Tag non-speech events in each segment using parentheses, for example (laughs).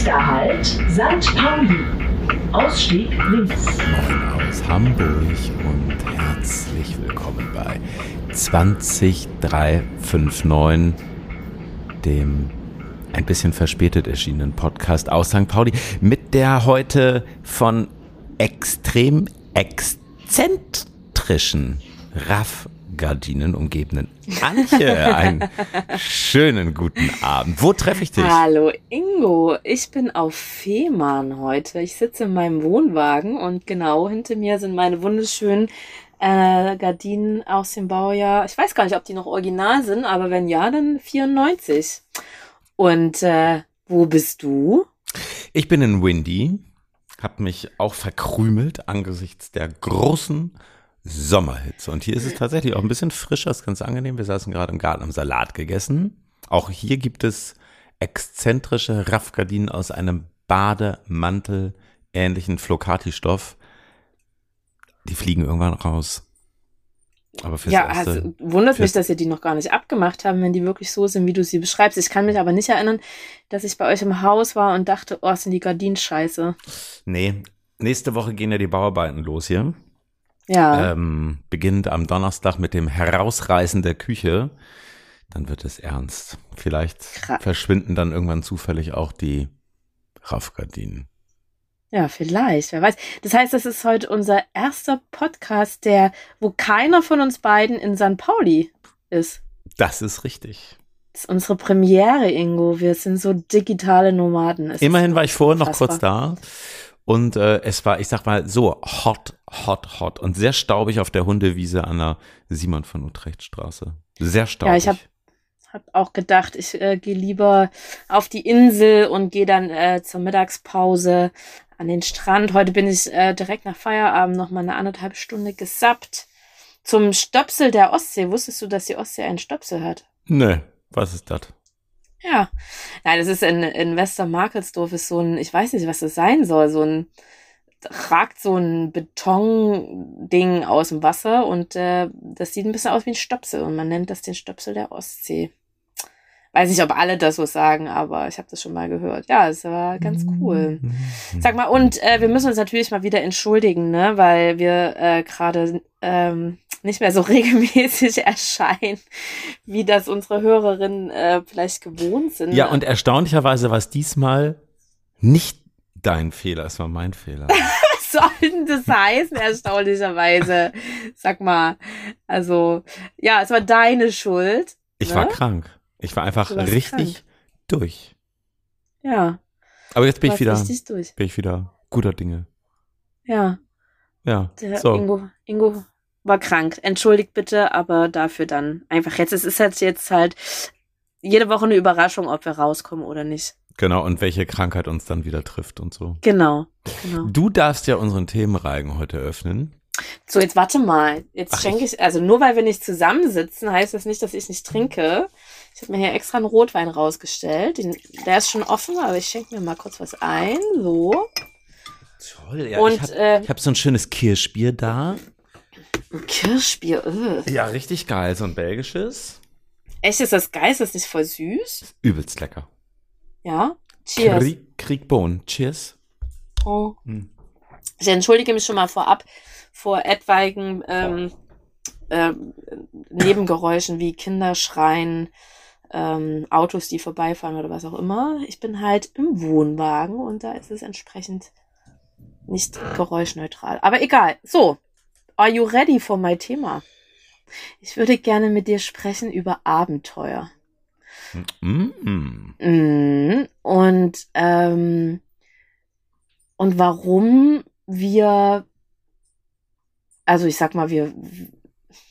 Nächster Halt, St. Pauli. Ausstieg links. Moin aus Hamburg und herzlich willkommen bei 20359, dem ein bisschen verspätet erschienenen Podcast aus St. Pauli mit der heute von extrem exzentrischen Raff Gardinen umgebenen Antje. Einen schönen guten Abend. Wo treffe ich dich? Hallo Ingo, ich bin auf Fehmarn heute. Ich sitze in meinem Wohnwagen und genau hinter mir sind meine wunderschönen äh, Gardinen aus dem Baujahr. Ich weiß gar nicht, ob die noch original sind, aber wenn ja, dann 94. Und äh, wo bist du? Ich bin in Windy, habe mich auch verkrümelt angesichts der großen Sommerhitze. Und hier ist es tatsächlich auch ein bisschen frischer, ist ganz angenehm. Wir saßen gerade im Garten am Salat gegessen. Auch hier gibt es exzentrische Raffgardinen aus einem Bademantel ähnlichen Flocati-Stoff. Die fliegen irgendwann raus. Aber fürs ja, erste, also, wundert mich, dass ihr die noch gar nicht abgemacht haben, wenn die wirklich so sind, wie du sie beschreibst. Ich kann mich aber nicht erinnern, dass ich bei euch im Haus war und dachte, oh, sind die Gardinen scheiße. Nee, nächste Woche gehen ja die Bauarbeiten los hier. Ja. Ähm, beginnt am Donnerstag mit dem Herausreißen der Küche. Dann wird es ernst. Vielleicht Krass. verschwinden dann irgendwann zufällig auch die Raffgardinen. Ja, vielleicht, wer weiß. Das heißt, das ist heute unser erster Podcast, der, wo keiner von uns beiden in St. Pauli ist. Das ist richtig. Das ist unsere Premiere, Ingo. Wir sind so digitale Nomaden. Es Immerhin war ich vorher noch kurz da und äh, es war, ich sag mal, so hot, hot, hot und sehr staubig auf der Hundewiese an der Simon von Utrecht Straße. Sehr staubig. Ja, ich habe hab auch gedacht, ich äh, gehe lieber auf die Insel und gehe dann äh, zur Mittagspause an den Strand. Heute bin ich äh, direkt nach Feierabend noch mal eine anderthalb Stunde gesappt. Zum Stöpsel der Ostsee. Wusstest du, dass die Ostsee einen Stöpsel hat? Nee, was ist das? Ja. Nein, das ist in, in Westermarkelsdorf ist so ein, ich weiß nicht, was das sein soll, so ein, ragt so ein Betonding aus dem Wasser und äh, das sieht ein bisschen aus wie ein Stöpsel und man nennt das den Stöpsel der Ostsee. Weiß nicht, ob alle das so sagen, aber ich habe das schon mal gehört. Ja, es war ganz cool. Sag mal, und äh, wir müssen uns natürlich mal wieder entschuldigen, ne, weil wir äh, gerade ähm, nicht mehr so (laughs) regelmäßig erscheinen, wie das unsere Hörerinnen äh, vielleicht gewohnt sind. Ja, und erstaunlicherweise war es diesmal nicht dein Fehler, es war mein Fehler. (laughs) Was soll denn das heißen, erstaunlicherweise? Sag mal, also, ja, es war deine Schuld. Ich ne? war krank. Ich war einfach richtig krank. durch. Ja. Aber jetzt bin ich wieder, bin ich wieder guter Dinge. Ja. Ja. Der so. Ingo, Ingo war krank. Entschuldigt bitte, aber dafür dann einfach jetzt. Es ist jetzt, jetzt halt jede Woche eine Überraschung, ob wir rauskommen oder nicht. Genau, und welche Krankheit uns dann wieder trifft und so. Genau, genau. Du darfst ja unseren Themenreigen heute öffnen. So, jetzt warte mal. Jetzt Ach, schenke ich, also nur weil wir nicht zusammensitzen, heißt das nicht, dass ich nicht trinke. Ich habe mir hier extra einen Rotwein rausgestellt. Den, der ist schon offen, aber ich schenke mir mal kurz was ein. So. Toll, ja. Und, ich habe äh, hab so ein schönes Kirschbier da. Ein Kirschbier, ugh. Ja, richtig geil. So ein belgisches. Echt, ist das geil? Ist das nicht voll süß? Übelst lecker. Ja? Cheers. Krieg, Kriegbohnen. Cheers. Oh. Hm. Ich entschuldige mich schon mal vorab vor etwaigen ähm, äh, Nebengeräuschen wie Kinder schreien, ähm, Autos, die vorbeifahren oder was auch immer. Ich bin halt im Wohnwagen und da ist es entsprechend nicht geräuschneutral. Aber egal. So, are you ready for my Thema? Ich würde gerne mit dir sprechen über Abenteuer. Mm -mm. Und, ähm, und warum wir, also ich sag mal, wir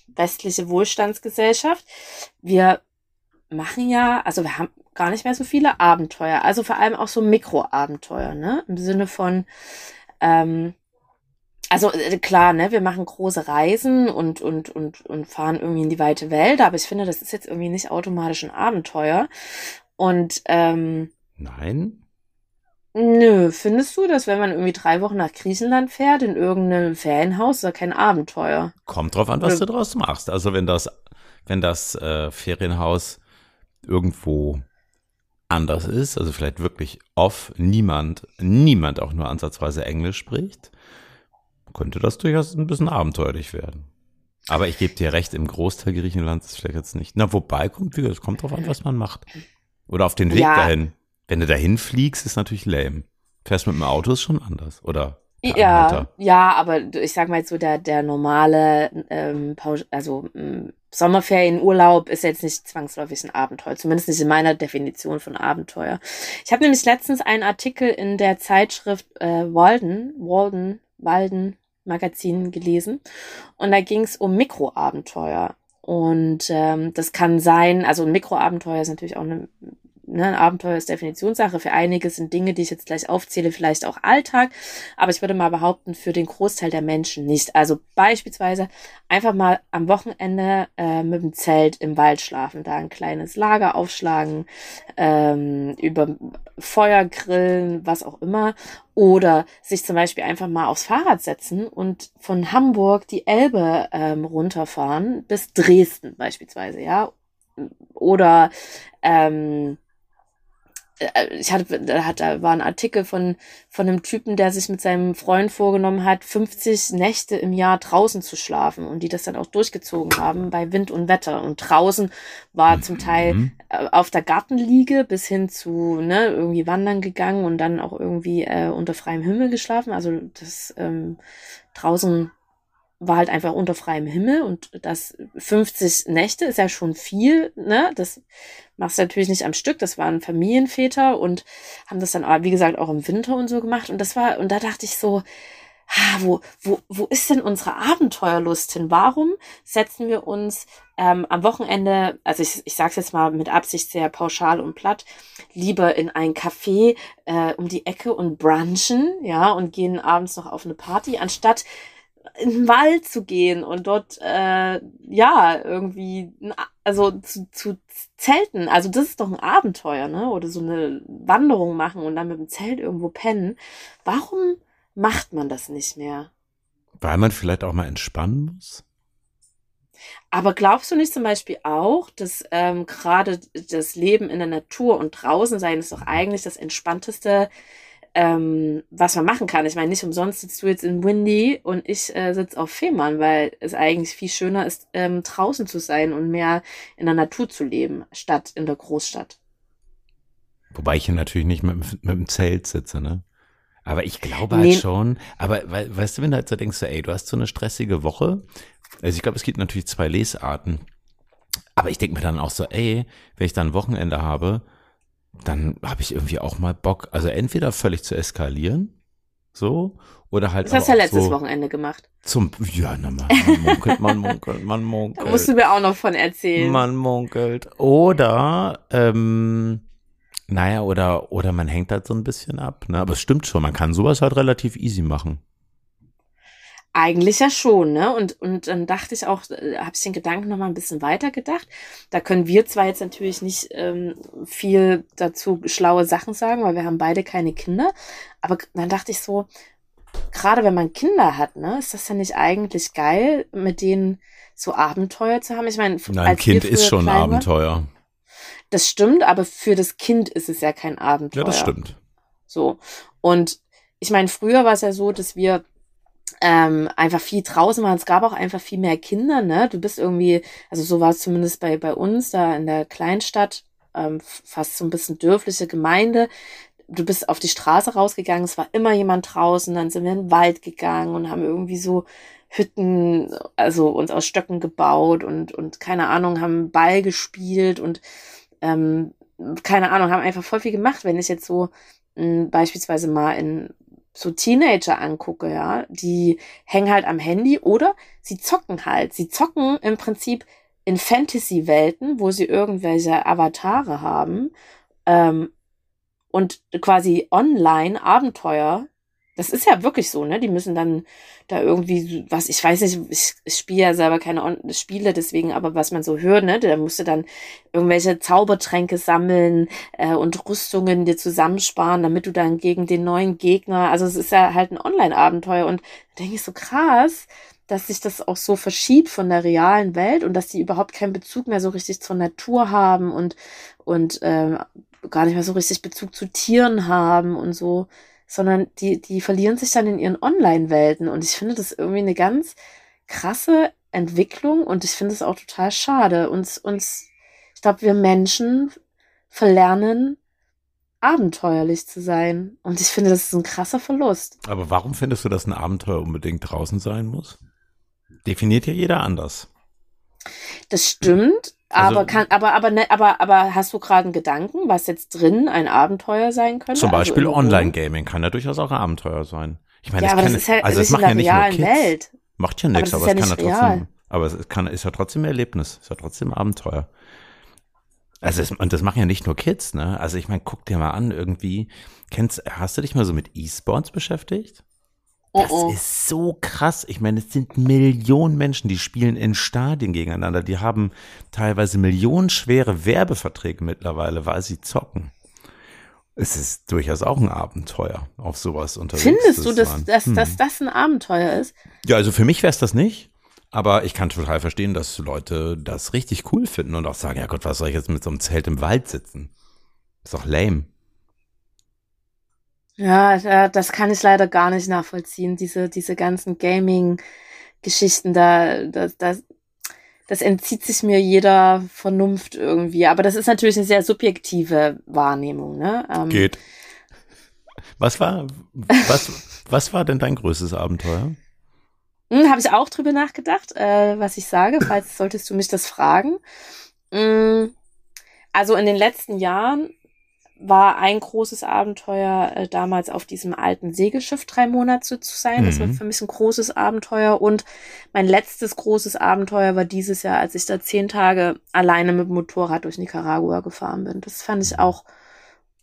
westliche Wohlstandsgesellschaft, wir machen ja, also wir haben gar nicht mehr so viele Abenteuer, also vor allem auch so Mikroabenteuer, ne? Im Sinne von, ähm, also äh, klar, ne, wir machen große Reisen und, und, und, und fahren irgendwie in die weite Welt, aber ich finde, das ist jetzt irgendwie nicht automatisch ein Abenteuer. Und ähm, Nein. Nö, findest du, dass wenn man irgendwie drei Wochen nach Griechenland fährt, in irgendeinem Ferienhaus, ist da kein Abenteuer? Kommt drauf an, was Oder, du draus machst. Also wenn das, wenn das äh, Ferienhaus irgendwo anders ist, also vielleicht wirklich off niemand, niemand auch nur ansatzweise Englisch spricht, könnte das durchaus ein bisschen abenteuerlich werden. Aber ich gebe dir recht, im Großteil Griechenlands ist vielleicht jetzt nicht. Na, wobei, kommt, es kommt drauf an, was man macht. Oder auf den Weg Ja. dahin. Wenn du dahin fliegst, ist natürlich lame. Fährst mit dem Auto ist schon anders. Oder Ja, Anhalter. ja, aber ich sag mal jetzt so, der, der normale, ähm, also ähm, Sommerferienurlaub ist jetzt nicht zwangsläufig ein Abenteuer, zumindest nicht in meiner Definition von Abenteuer. Ich habe nämlich letztens einen Artikel in der Zeitschrift äh, Walden, Walden, Walden Magazin gelesen und da ging es um Mikroabenteuer. Und ähm, das kann sein, also Mikroabenteuer ist natürlich auch eine ne, ein Abenteuer ist Definitionssache. Für einige sind Dinge, die ich jetzt gleich aufzähle, vielleicht auch Alltag. Aber ich würde mal behaupten, für den Großteil der Menschen nicht. Also beispielsweise einfach mal am Wochenende äh, mit dem Zelt im Wald schlafen, da ein kleines Lager aufschlagen, ähm, über Feuer grillen, was auch immer. Oder sich zum Beispiel einfach mal aufs Fahrrad setzen und von Hamburg die Elbe ähm, runterfahren bis Dresden beispielsweise, ja. Oder ähm, äh, ich hatte, da war ein Artikel von, von einem Typen, der sich mit seinem Freund vorgenommen hat, 50 Nächte im Jahr draußen zu schlafen und die das dann auch durchgezogen haben bei Wind und Wetter. Und draußen war zum Teil Mhm. äh, auf der Gartenliege bis hin zu, ne, irgendwie wandern gegangen und dann auch irgendwie äh, unter freiem Himmel geschlafen. Also das ähm, draußen war halt einfach unter freiem Himmel und das 50 Nächte ist ja schon viel, ne? Das machst du natürlich nicht am Stück. Das waren Familienväter und haben das dann, aber wie gesagt, auch im Winter und so gemacht. Und das war, und da dachte ich so, ah, wo, wo, wo ist denn unsere Abenteuerlust hin? Warum setzen wir uns ähm, am Wochenende, also ich, ich sage es jetzt mal mit Absicht sehr pauschal und platt, lieber in ein Café äh, um die Ecke und brunchen, ja, und gehen abends noch auf eine Party, anstatt in den Wald zu gehen und dort äh, ja irgendwie also zu, zu zelten. Also das ist doch ein Abenteuer ne? Oder so eine Wanderung machen und dann mit dem Zelt irgendwo pennen. Warum macht man das nicht mehr? Weil man vielleicht auch mal entspannen muss. aber glaubst du nicht zum Beispiel auch dass ähm, gerade das Leben in der Natur und draußen sein ist doch eigentlich das entspannteste ähm, was man machen kann. Ich meine, nicht umsonst sitzt du jetzt in Windy und ich äh, sitze auf Fehmarn, weil es eigentlich viel schöner ist, ähm, draußen zu sein und mehr in der Natur zu leben, statt in der Großstadt. Wobei ich hier natürlich nicht mit, dem- mit dem Zelt sitze, ne? Aber ich glaube Nee. halt schon, aber we, weißt du, wenn du halt so denkst, ey, du hast so eine stressige Woche. Also ich glaube, es gibt natürlich zwei Lesarten. Aber ich denke mir dann auch so, ey, wenn ich dann ein Wochenende habe, dann habe ich irgendwie auch mal Bock, also entweder völlig zu eskalieren, so, oder halt Das hast du ja letztes so Wochenende gemacht. zum, ja, na, man, man munkelt, man munkelt, man (laughs) Da munkelt. musst du mir auch noch von erzählen. Man munkelt. Oder, ähm, naja, oder, oder man hängt halt so ein bisschen ab. Ne? Aber es stimmt schon, man kann sowas halt relativ easy machen. Eigentlich ja schon, ne? Und, und dann dachte ich auch, äh, habe ich den Gedanken noch mal ein bisschen weiter gedacht. Da können wir zwar jetzt natürlich nicht ähm, viel dazu schlaue Sachen sagen, weil wir haben beide keine Kinder. Aber dann dachte ich so, gerade wenn man Kinder hat, ne, ist das ja nicht eigentlich geil, mit denen so Abenteuer zu haben? Ich meine, Nein, als Kind ist schon ein Abenteuer. Das stimmt, aber für das Kind ist es ja kein Abenteuer. Ja, das stimmt. So. Und ich meine, früher war es ja so, dass wir ähm, einfach viel draußen waren. Es gab auch einfach viel mehr Kinder, ne? Du bist irgendwie, also so war es zumindest bei, bei uns da in der Kleinstadt, ähm, fast so ein bisschen dörfliche Gemeinde. Du bist auf die Straße rausgegangen, es war immer jemand draußen, dann sind wir in den Wald gegangen und haben irgendwie so Hütten, also uns aus Stöcken gebaut und, und keine Ahnung, haben Ball gespielt und ähm, keine Ahnung, haben einfach voll viel gemacht. Wenn ich jetzt so mh, beispielsweise mal in so Teenager angucke, ja, die hängen halt am Handy oder sie zocken halt. Sie zocken im Prinzip in Fantasy-Welten, wo sie irgendwelche Avatare haben ähm, und quasi online Abenteuer. Das ist ja wirklich so, ne? Die müssen dann da irgendwie, was, ich weiß nicht, ich, ich spiele ja selber keine On Spiele, deswegen, aber was man so hört, ne? Da musst du dann irgendwelche Zaubertränke sammeln, äh, und Rüstungen dir zusammensparen, damit du dann gegen den neuen Gegner, also es ist ja halt ein Online-Abenteuer und da denke ich so krass, dass sich das auch so verschiebt von der realen Welt und dass die überhaupt keinen Bezug mehr so richtig zur Natur haben und und ähm, gar nicht mehr so richtig Bezug zu Tieren haben und so, sondern die, die verlieren sich dann in ihren Online-Welten. Und ich finde das irgendwie eine ganz krasse Entwicklung und ich finde es auch total schade. Uns, uns, ich glaube, wir Menschen verlernen, abenteuerlich zu sein. Und ich finde, das ist ein krasser Verlust. Aber warum findest du, dass ein Abenteuer unbedingt draußen sein muss? Definiert ja jeder anders. Das stimmt, Also- aber kann, aber, aber, ne, aber, aber hast du gerade einen Gedanken, was jetzt drin ein Abenteuer sein könnte? Zum Also Beispiel im Online-Gaming kann ja durchaus auch ein Abenteuer sein. Ich meine, Ja, aber kann, das ist ja also es macht ja nicht nur Kids. Welt. Macht ja nichts, das aber, ist ja es kann ja trotzdem, real. aber es kann, ist ja trotzdem ein Erlebnis, ist ja trotzdem ein Abenteuer. Also es, und das machen ja nicht nur Kids, ne? Also ich meine, guck dir mal an, irgendwie, kennst, hast du dich mal so mit E-Sports beschäftigt? Oh, Das oh. ist so krass. Ich meine, es sind Millionen Menschen, die spielen in Stadien gegeneinander. Die haben teilweise millionenschwere Werbeverträge mittlerweile, weil sie zocken. Es ist durchaus auch ein Abenteuer, auf sowas unterwegs Findest du, dass, dass, Hm. dass das ein Abenteuer ist? Ja, also für mich wäre es das nicht. Aber ich kann total verstehen, dass Leute das richtig cool finden und auch sagen, ja Gott, was soll ich jetzt mit so einem Zelt im Wald sitzen? Ist doch lame. Ja, ja, das kann ich leider gar nicht nachvollziehen. Diese, diese ganzen Gaming-Geschichten, da, das, das, das entzieht sich mir jeder Vernunft irgendwie. Aber das ist natürlich eine sehr subjektive Wahrnehmung, ne? Ähm, Geht. Was war, was, was war denn dein größtes Abenteuer? Hm, Habe ich auch drüber nachgedacht, äh, was ich sage, falls solltest du mich das fragen. Hm, also in den letzten Jahren war ein großes Abenteuer, äh, damals auf diesem alten Segelschiff drei Monate zu sein. Das war Mhm. für mich ein großes Abenteuer. Und mein letztes großes Abenteuer war dieses Jahr, als ich da zehn Tage alleine mit dem Motorrad durch Nicaragua gefahren bin. Das fand ich auch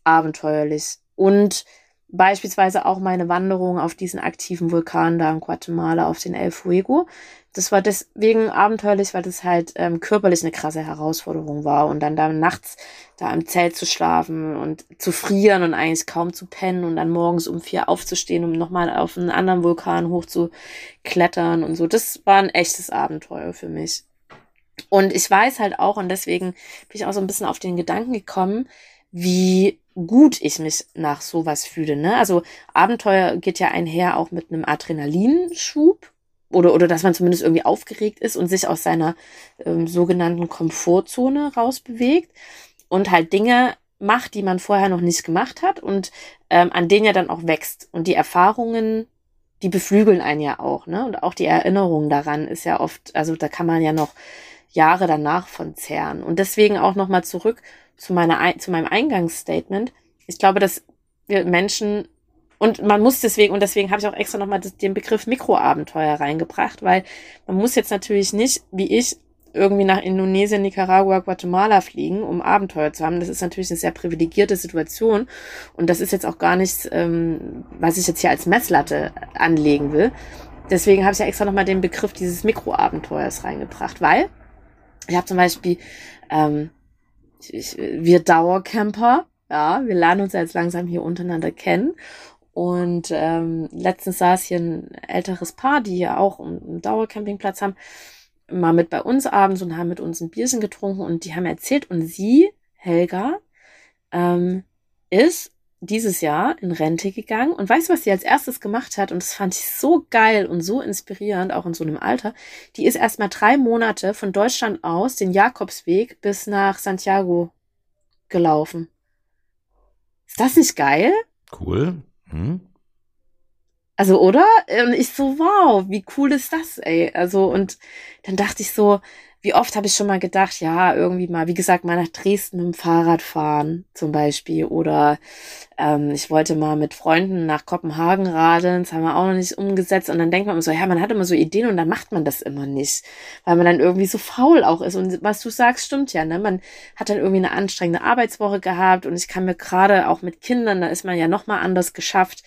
abenteuerlich. Und beispielsweise auch meine Wanderung auf diesen aktiven Vulkan da in Guatemala auf den El Fuego. Das war deswegen abenteuerlich, weil das halt ähm, körperlich eine krasse Herausforderung war. Und dann da nachts da im Zelt zu schlafen und zu frieren und eigentlich kaum zu pennen und dann morgens um vier aufzustehen, um nochmal auf einen anderen Vulkan hoch zu klettern und so. Das war ein echtes Abenteuer für mich. Und ich weiß halt auch, und deswegen bin ich auch so ein bisschen auf den Gedanken gekommen, wie gut ich mich nach sowas fühle. Ne? Also Abenteuer geht ja einher auch mit einem Adrenalinschub oder, oder dass man zumindest irgendwie aufgeregt ist und sich aus seiner ähm, sogenannten Komfortzone rausbewegt und halt Dinge macht, die man vorher noch nicht gemacht hat und ähm, an denen ja dann auch wächst. Und die Erfahrungen, die beflügeln einen ja auch, ne? Und auch die Erinnerung daran ist ja oft, also da kann man ja noch Jahre danach von zehren. Und deswegen auch nochmal zurück zu meiner, Ei- zu meinem Eingangsstatement. Ich glaube, dass wir Menschen und man muss deswegen, und deswegen habe ich auch extra nochmal den Begriff Mikroabenteuer reingebracht, weil man muss jetzt natürlich nicht, wie ich, irgendwie nach Indonesien, Nicaragua, Guatemala fliegen, um Abenteuer zu haben. Das ist natürlich eine sehr privilegierte Situation. Und das ist jetzt auch gar nichts, ähm, was ich jetzt hier als Messlatte anlegen will. Deswegen habe ich ja extra nochmal den Begriff dieses Mikroabenteuers reingebracht, weil ich habe zum Beispiel, ähm, ich, ich, wir Dauercamper, ja, wir lernen uns jetzt langsam hier untereinander kennen. Und ähm, letztens saß hier ein älteres Paar, die ja auch einen einen Dauercampingplatz haben, mal mit bei uns abends und haben mit uns ein Bierchen getrunken und die haben erzählt, und sie, Helga, ähm, ist dieses Jahr in Rente gegangen und weißt du, was sie als erstes gemacht hat? Und das fand ich so geil und so inspirierend, auch in so einem Alter. Die ist erstmal drei Monate von Deutschland aus den Jakobsweg bis nach Santiago gelaufen. Ist das nicht geil? Cool. Hm? Also, oder? Und ich so, wow, wie cool ist das, ey? Also, und dann dachte ich so, wie oft habe ich schon mal gedacht, ja, irgendwie mal, wie gesagt, mal nach Dresden mit dem Fahrrad fahren, zum Beispiel. Oder ähm, ich wollte mal mit Freunden nach Kopenhagen radeln, das haben wir auch noch nicht umgesetzt. Und dann denkt man immer so, ja, man hat immer so Ideen und dann macht man das immer nicht, weil man dann irgendwie so faul auch ist. Und was du sagst, stimmt ja, ne? Man hat dann irgendwie eine anstrengende Arbeitswoche gehabt und ich kann mir gerade auch mit Kindern, da ist man ja noch mal anders geschafft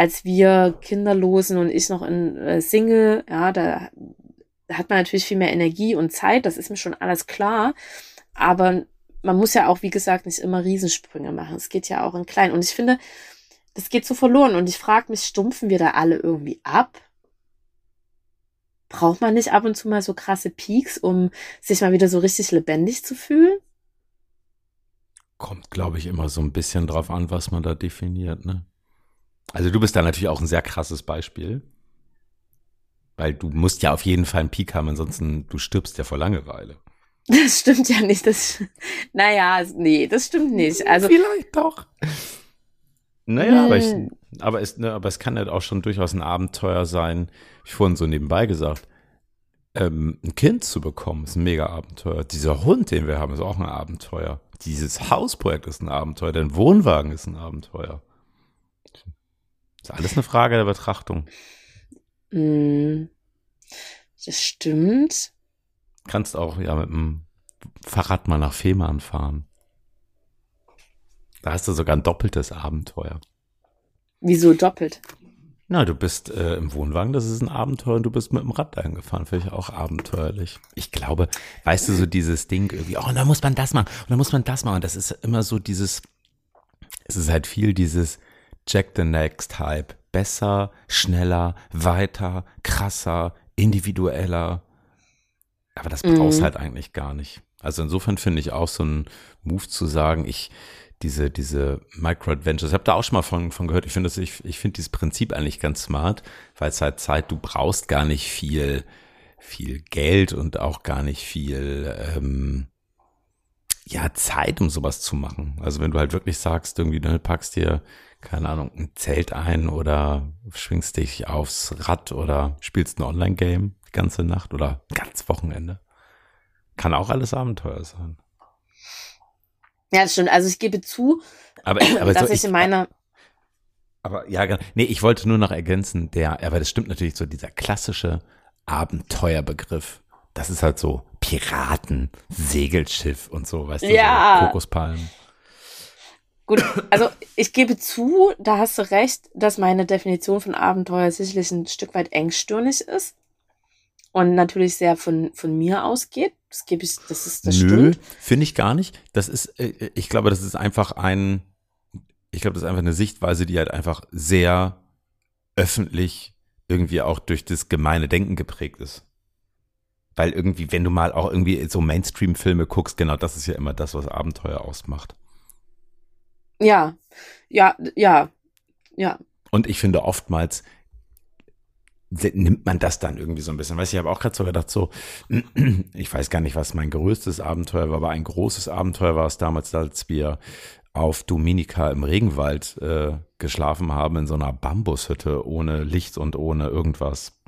als wir Kinderlosen und ich noch in äh, Single, ja, da hat man natürlich viel mehr Energie und Zeit, das ist mir schon alles klar. Aber man muss ja auch, wie gesagt, nicht immer Riesensprünge machen. Es geht ja auch in klein. Und ich finde, das geht so verloren. Und ich frage mich, stumpfen wir da alle irgendwie ab? Braucht man nicht ab und zu mal so krasse Peaks, um sich mal wieder so richtig lebendig zu fühlen? Kommt, glaube ich, immer so ein bisschen drauf an, was man da definiert, ne? Also du bist da natürlich auch ein sehr krasses Beispiel. Weil du musst ja auf jeden Fall einen Peak haben, ansonsten du stirbst ja vor Langeweile. (laughs) Das stimmt ja nicht. Das, (laughs) naja, nee, das stimmt nicht. Also, Vielleicht doch. Naja, aber, ich, Hm. aber, es, ne, aber es kann halt auch schon durchaus ein Abenteuer sein, wie ich vorhin so nebenbei gesagt, ähm, ein Kind zu bekommen, ist ein mega Abenteuer. Dieser Hund, den wir haben, ist auch ein Abenteuer. Dieses Hausprojekt ist ein Abenteuer, dein Wohnwagen ist ein Abenteuer. Ist alles eine Frage der Betrachtung. Mh, das stimmt. Kannst auch ja mit dem Fahrrad mal nach Fehmarn fahren. Da hast du sogar ein doppeltes Abenteuer. Wieso doppelt? Na, du bist äh, im Wohnwagen, das ist ein Abenteuer und du bist mit dem Rad eingefahren, finde ich auch abenteuerlich. Ich glaube, weißt du, so dieses Ding irgendwie, oh, und dann muss man das machen und dann muss man das machen. Und das ist immer so dieses, es ist halt viel dieses Jack the Next Hype. Besser, schneller, weiter, krasser, individueller. Aber das brauchst Mhm. halt eigentlich gar nicht. Also insofern finde ich auch so ein Move zu sagen, ich, diese, diese Micro-Adventures, ich habe da auch schon mal von, von gehört, ich finde das, ich, ich finde dieses Prinzip eigentlich ganz smart, weil es halt Zeit, du brauchst gar nicht viel, viel Geld und auch gar nicht viel, ähm, ja, Zeit, um sowas zu machen. Also wenn du halt wirklich sagst, irgendwie, du packst dir, keine Ahnung, ein Zelt ein oder schwingst dich aufs Rad oder spielst ein Online-Game die ganze Nacht oder ganz Wochenende. Kann auch alles Abenteuer sein. Ja, das stimmt. Also ich gebe zu, Aber, aber dass so, ich in meiner, Aber ja, genau. nee, ich wollte nur noch ergänzen, der, aber das stimmt natürlich so, dieser klassische Abenteuerbegriff. Das ist halt so Piraten, Segelschiff und so, weißt du, Ja. so Kokospalmen. Gut, also ich gebe zu, da hast du recht, dass meine Definition von Abenteuer sicherlich ein Stück weit engstirnig ist und natürlich sehr von, von mir ausgeht. Das gebe ich, das ist, das Nö, finde ich gar nicht. Das ist, äh, ich glaube, das ist einfach ein, ich glaube, das ist einfach eine Sichtweise, die halt einfach sehr öffentlich irgendwie auch durch das gemeine Denken geprägt ist. Weil irgendwie, wenn du mal auch irgendwie so Mainstream-Filme guckst, genau das ist ja immer das, was Abenteuer ausmacht. Ja, ja, ja, ja. Und ich finde oftmals nimmt man das dann irgendwie so ein bisschen. Weißt du, ich habe auch gerade so gedacht, so, (clears throat) ich weiß gar nicht, was mein größtes Abenteuer war, aber ein großes Abenteuer war es damals, als wir auf Dominika im Regenwald äh, geschlafen haben, in so einer Bambushütte, ohne Licht und ohne irgendwas,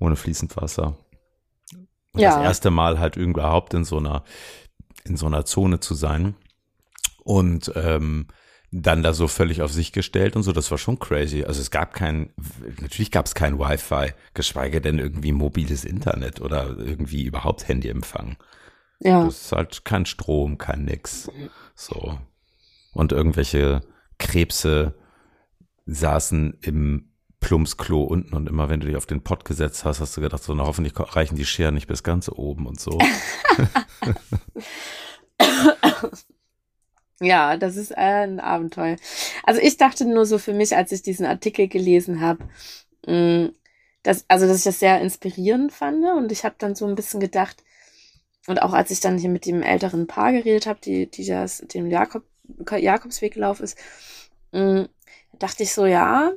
ohne fließend Wasser. Und Ja. das erste Mal halt überhaupt in so einer, in so einer Zone zu sein. Und ähm, dann da so völlig auf sich gestellt und so, das war schon crazy. Also es gab kein, natürlich gab es kein Wi-Fi, geschweige denn irgendwie mobiles Internet oder irgendwie überhaupt Handyempfang. Ja, Das ist halt kein Strom, kein nix. So. Und irgendwelche Krebse saßen im Plumpsklo unten und immer wenn du dich auf den Pott gesetzt hast, hast du gedacht, so, na hoffentlich reichen die Scheren nicht bis ganz oben und so. (laughs) (laughs) ja, das ist äh, ein Abenteuer. Also ich dachte nur so für mich, als ich diesen Artikel gelesen habe, dass, also dass ich das sehr inspirierend fand und ich habe dann so ein bisschen gedacht, und auch als ich dann hier mit dem älteren Paar geredet habe, die, die das dem Jakob, Jakobsweg gelaufen ist, mh, dachte ich so, ja,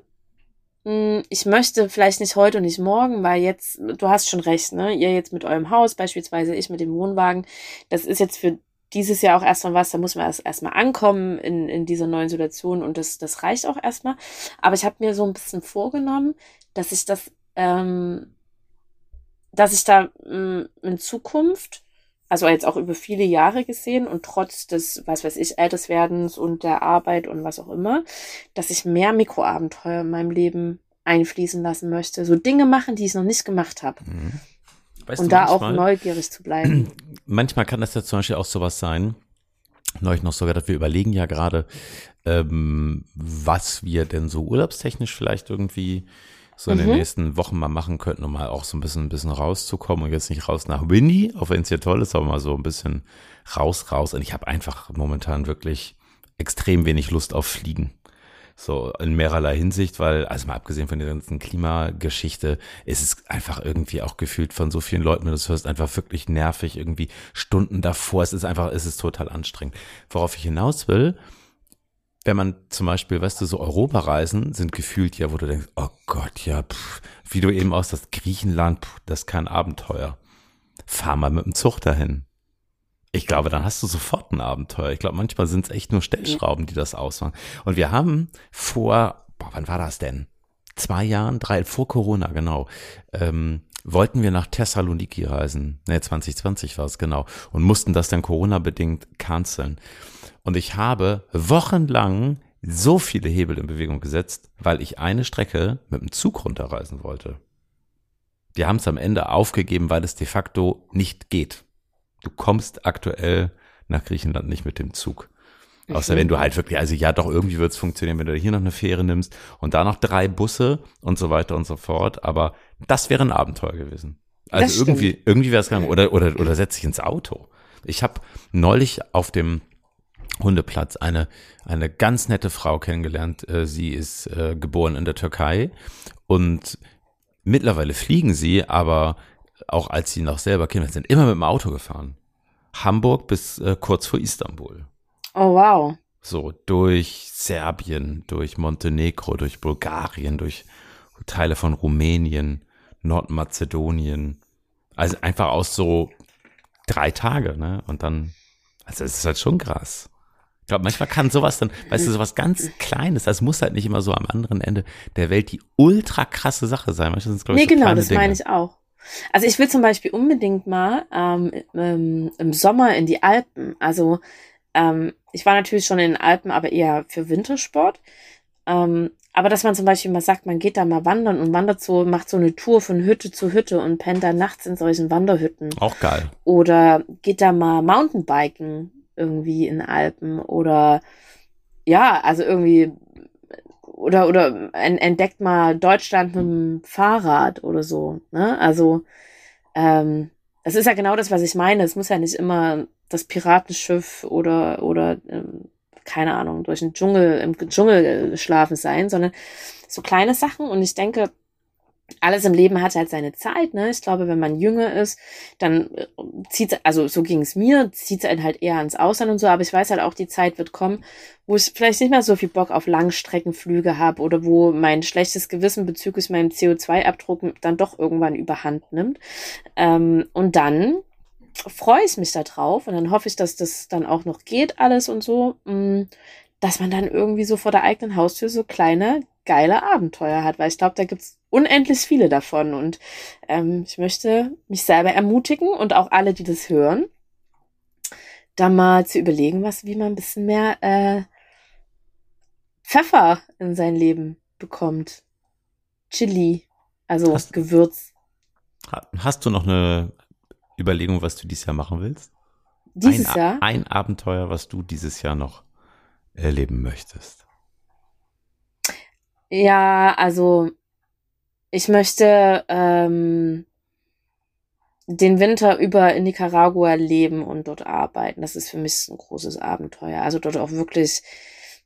mh, ich möchte vielleicht nicht heute und nicht morgen, weil jetzt, du hast schon recht, ne? Ihr jetzt mit eurem Haus, beispielsweise ich mit dem Wohnwagen, das ist jetzt für dieses Jahr auch erstmal was, da muss man erst erstmal ankommen in, in dieser neuen Situation und das, das reicht auch erstmal. Aber ich habe mir so ein bisschen vorgenommen, dass ich das, ähm, dass ich da mh, in Zukunft, also jetzt auch über viele Jahre gesehen und trotz des, was weiß ich, Älterswerdens und der Arbeit und was auch immer, dass ich mehr Mikroabenteuer in meinem Leben einfließen lassen möchte. So Dinge machen, die ich noch nicht gemacht habe. Mhm. Weißt Und du, da auch manchmal- neugierig zu bleiben. (clears throat) manchmal kann das ja zum Beispiel auch sowas sein. Neulich noch sogar, dass wir überlegen ja gerade, ähm, was wir denn so urlaubstechnisch vielleicht irgendwie so in den Mhm. nächsten Wochen mal machen könnten, um mal auch so ein bisschen, ein bisschen rauszukommen und jetzt nicht raus nach Windy, auch wenn es hier toll ist, aber mal so ein bisschen raus, raus. Und ich habe einfach momentan wirklich extrem wenig Lust auf Fliegen. So in mehrerlei Hinsicht, weil, also mal abgesehen von der ganzen Klimageschichte, ist es einfach irgendwie auch gefühlt von so vielen Leuten, wenn du das hörst, einfach wirklich nervig, irgendwie Stunden davor. Es ist einfach, es ist total anstrengend. Worauf ich hinaus will, wenn man zum Beispiel, weißt du, so Europareisen sind gefühlt ja, wo du denkst, oh Gott, ja, pff, wie du eben aus das Griechenland, pff, das ist kein Abenteuer. Fahr mal mit dem Zug dahin. Ich glaube, dann hast du sofort ein Abenteuer. Ich glaube, manchmal sind es echt nur Stellschrauben, die das ausmachen. Und wir haben vor, boah, wann war das denn? Zwei Jahren, drei, vor Corona, genau, ähm, wollten wir nach Thessaloniki reisen. Ne, 2020 war es genau. Und mussten das dann Corona-bedingt canceln. Und ich habe wochenlang so viele Hebel in Bewegung gesetzt, weil ich eine Strecke mit dem Zug runterreisen wollte. Wir haben es am Ende aufgegeben, weil es de facto nicht geht. Du kommst aktuell nach Griechenland nicht mit dem Zug. Außer wenn du halt wirklich, also ja, doch irgendwie wird es funktionieren, wenn du hier noch eine Fähre nimmst und da noch drei Busse und so weiter und so fort. Aber das wäre ein Abenteuer gewesen. Also irgendwie, irgendwie wäre es gegangen. Oder, oder, oder setz dich ins Auto. Ich habe neulich auf dem Hundeplatz eine, eine ganz nette Frau kennengelernt. Äh, sie ist äh, geboren in der Türkei und mittlerweile fliegen sie, aber auch als sie noch selber Kinder sind, immer mit dem Auto gefahren. Hamburg bis äh, kurz vor Istanbul. Oh, wow. So, durch Serbien, durch Montenegro, durch Bulgarien, durch Teile von Rumänien, Nordmazedonien. Also einfach aus so drei Tage, ne? Und dann, also es ist halt schon krass. Ich glaube, manchmal kann sowas dann, weißt du, sowas ganz Kleines, das muss halt nicht immer so am anderen Ende der Welt die ultra krasse Sache sein. Manchmal sind es, glaube Nee, ich, so genau, das Dinge. meine ich auch. Also ich will zum Beispiel unbedingt mal ähm, ähm, im Sommer in die Alpen. Also ähm, ich war natürlich schon in den Alpen, aber eher für Wintersport. Ähm, aber dass man zum Beispiel mal sagt, man geht da mal wandern und wandert so, macht so eine Tour von Hütte zu Hütte und pennt da nachts in solchen Wanderhütten. Auch geil. Oder geht da mal Mountainbiken irgendwie in Alpen oder ja, also irgendwie oder oder en- entdeckt mal Deutschland mit dem Fahrrad oder so, ne? Also ähm, das ist ja genau das, was ich meine. Es muss ja nicht immer das Piratenschiff oder oder ähm, keine Ahnung durch den Dschungel im Dschungel geschlafen sein, sondern so kleine Sachen. Und ich denke, alles im Leben hat halt seine Zeit, ne? Ich glaube, wenn man jünger ist, dann äh, zieht, also so ging es mir, zieht es einen halt eher ans Ausland und so, aber ich weiß halt auch, die Zeit wird kommen, wo ich vielleicht nicht mehr so viel Bock auf Langstreckenflüge habe oder wo mein schlechtes Gewissen bezüglich meinem CO2-Abdruck dann doch irgendwann überhand nimmt. Ähm, und dann freue ich mich da drauf und dann hoffe ich, dass das dann auch noch geht alles und so, mh, dass man dann irgendwie so vor der eigenen Haustür so kleine, geile Abenteuer hat, weil ich glaube, da gibt's unendlich viele davon und ähm, ich möchte mich selber ermutigen und auch alle, die das hören, da mal zu überlegen, was, wie man ein bisschen mehr äh, Pfeffer in sein Leben bekommt. Chili, also Hast- Gewürz. Ha- Hast du noch eine Überlegung, was du dieses Jahr machen willst? Dieses ein, Jahr. Ein Abenteuer, was du dieses Jahr noch erleben möchtest. Ja, also ich möchte ähm, den Winter über in Nicaragua leben und dort arbeiten. Das ist für mich ein großes Abenteuer. Also dort auch wirklich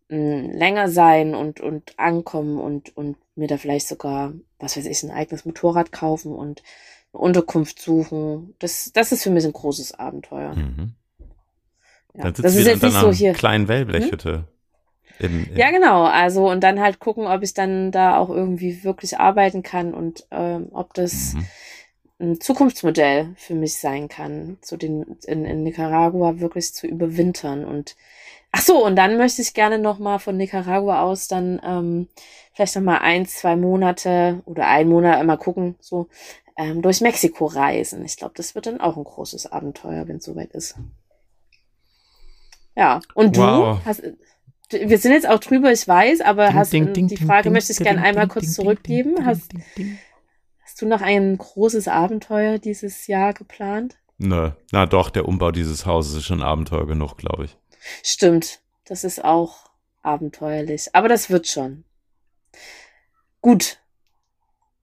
mh, länger sein und, und ankommen und, und mir da vielleicht sogar, was weiß ich, ein eigenes Motorrad kaufen und eine Unterkunft suchen. Das, das ist für mich ein großes Abenteuer. Mhm. Ja. Dann sitzt Das ist jetzt nicht so hier. kleinen Wellblechhütte. Im, im, Ja, genau. Also und dann halt gucken, ob ich dann da auch irgendwie wirklich arbeiten kann und ähm, ob das Mhm. ein Zukunftsmodell für mich sein kann, so den in, in Nicaragua wirklich zu überwintern und ach so und dann möchte ich gerne noch mal von Nicaragua aus dann ähm, vielleicht noch mal ein zwei Monate oder ein Monat mal gucken so ähm, durch Mexiko reisen. Ich glaube, das wird dann auch ein großes Abenteuer, wenn es soweit ist. Ja und du Wow. hast wir sind jetzt auch drüber, ich weiß, aber Ding, hast ding, ding, die Frage ding, möchte ich gerne einmal ding, kurz ding, zurückgeben. ding, Hast, ding, ding. hast du noch ein großes Abenteuer dieses Jahr geplant? Nö, na doch, der Umbau dieses Hauses ist schon Abenteuer genug, glaube ich. Stimmt, das ist auch abenteuerlich, aber das wird schon. Gut.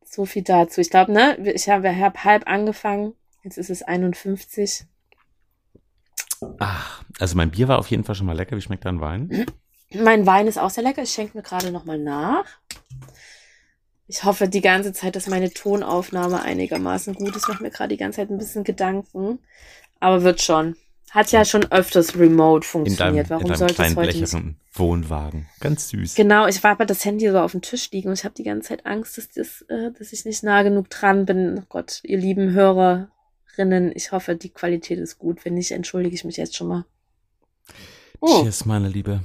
So viel dazu. Ich glaube, ne, ich habe hab halb angefangen. Jetzt ist es 51. Ach, also mein Bier war auf jeden Fall schon mal lecker. Wie schmeckt dein Wein? (clears throat) Mein Wein ist auch sehr lecker. Ich schenke mir gerade nochmal nach. Ich hoffe die ganze Zeit, dass meine Tonaufnahme einigermaßen gut ist. Ich mache mir gerade die ganze Zeit ein bisschen Gedanken. Aber wird schon. Hat ja schon öfters remote funktioniert. Warum in deinem sollte es heute nicht? Wohnwagen. Ganz süß. Genau, ich war aber das Handy so auf dem Tisch liegen und ich habe die ganze Zeit Angst, dass, das, äh, dass ich nicht nah genug dran bin. Oh Gott, ihr lieben Hörerinnen, ich hoffe, die Qualität ist gut. Wenn nicht, entschuldige ich mich jetzt schon mal. Oh. Cheers, meine Liebe.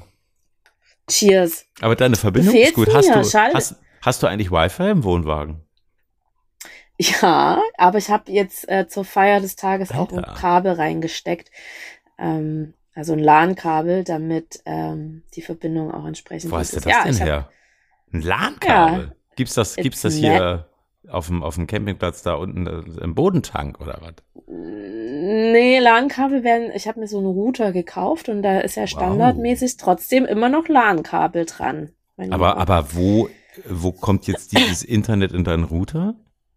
Cheers. Aber deine Verbindung ist gut. Hast du, hast, hast du eigentlich Wi-Fi im Wohnwagen? Ja, aber ich habe jetzt äh, zur Feier des Tages Alter. auch ein Kabel reingesteckt. Ähm, also ein LAN-Kabel, damit ähm, die Verbindung auch entsprechend Wo hast du das ja, denn her? Ein LAN-Kabel? Ja, gibt's das, gibt's das hier auf dem, auf dem Campingplatz da unten äh, im Bodentank oder was? Nee, LAN-Kabel werden, ich habe mir so einen Router gekauft und da ist ja standardmäßig wow. trotzdem immer noch LAN-Kabel dran. Aber, aber wo, wo kommt jetzt dieses Internet in deinen Router?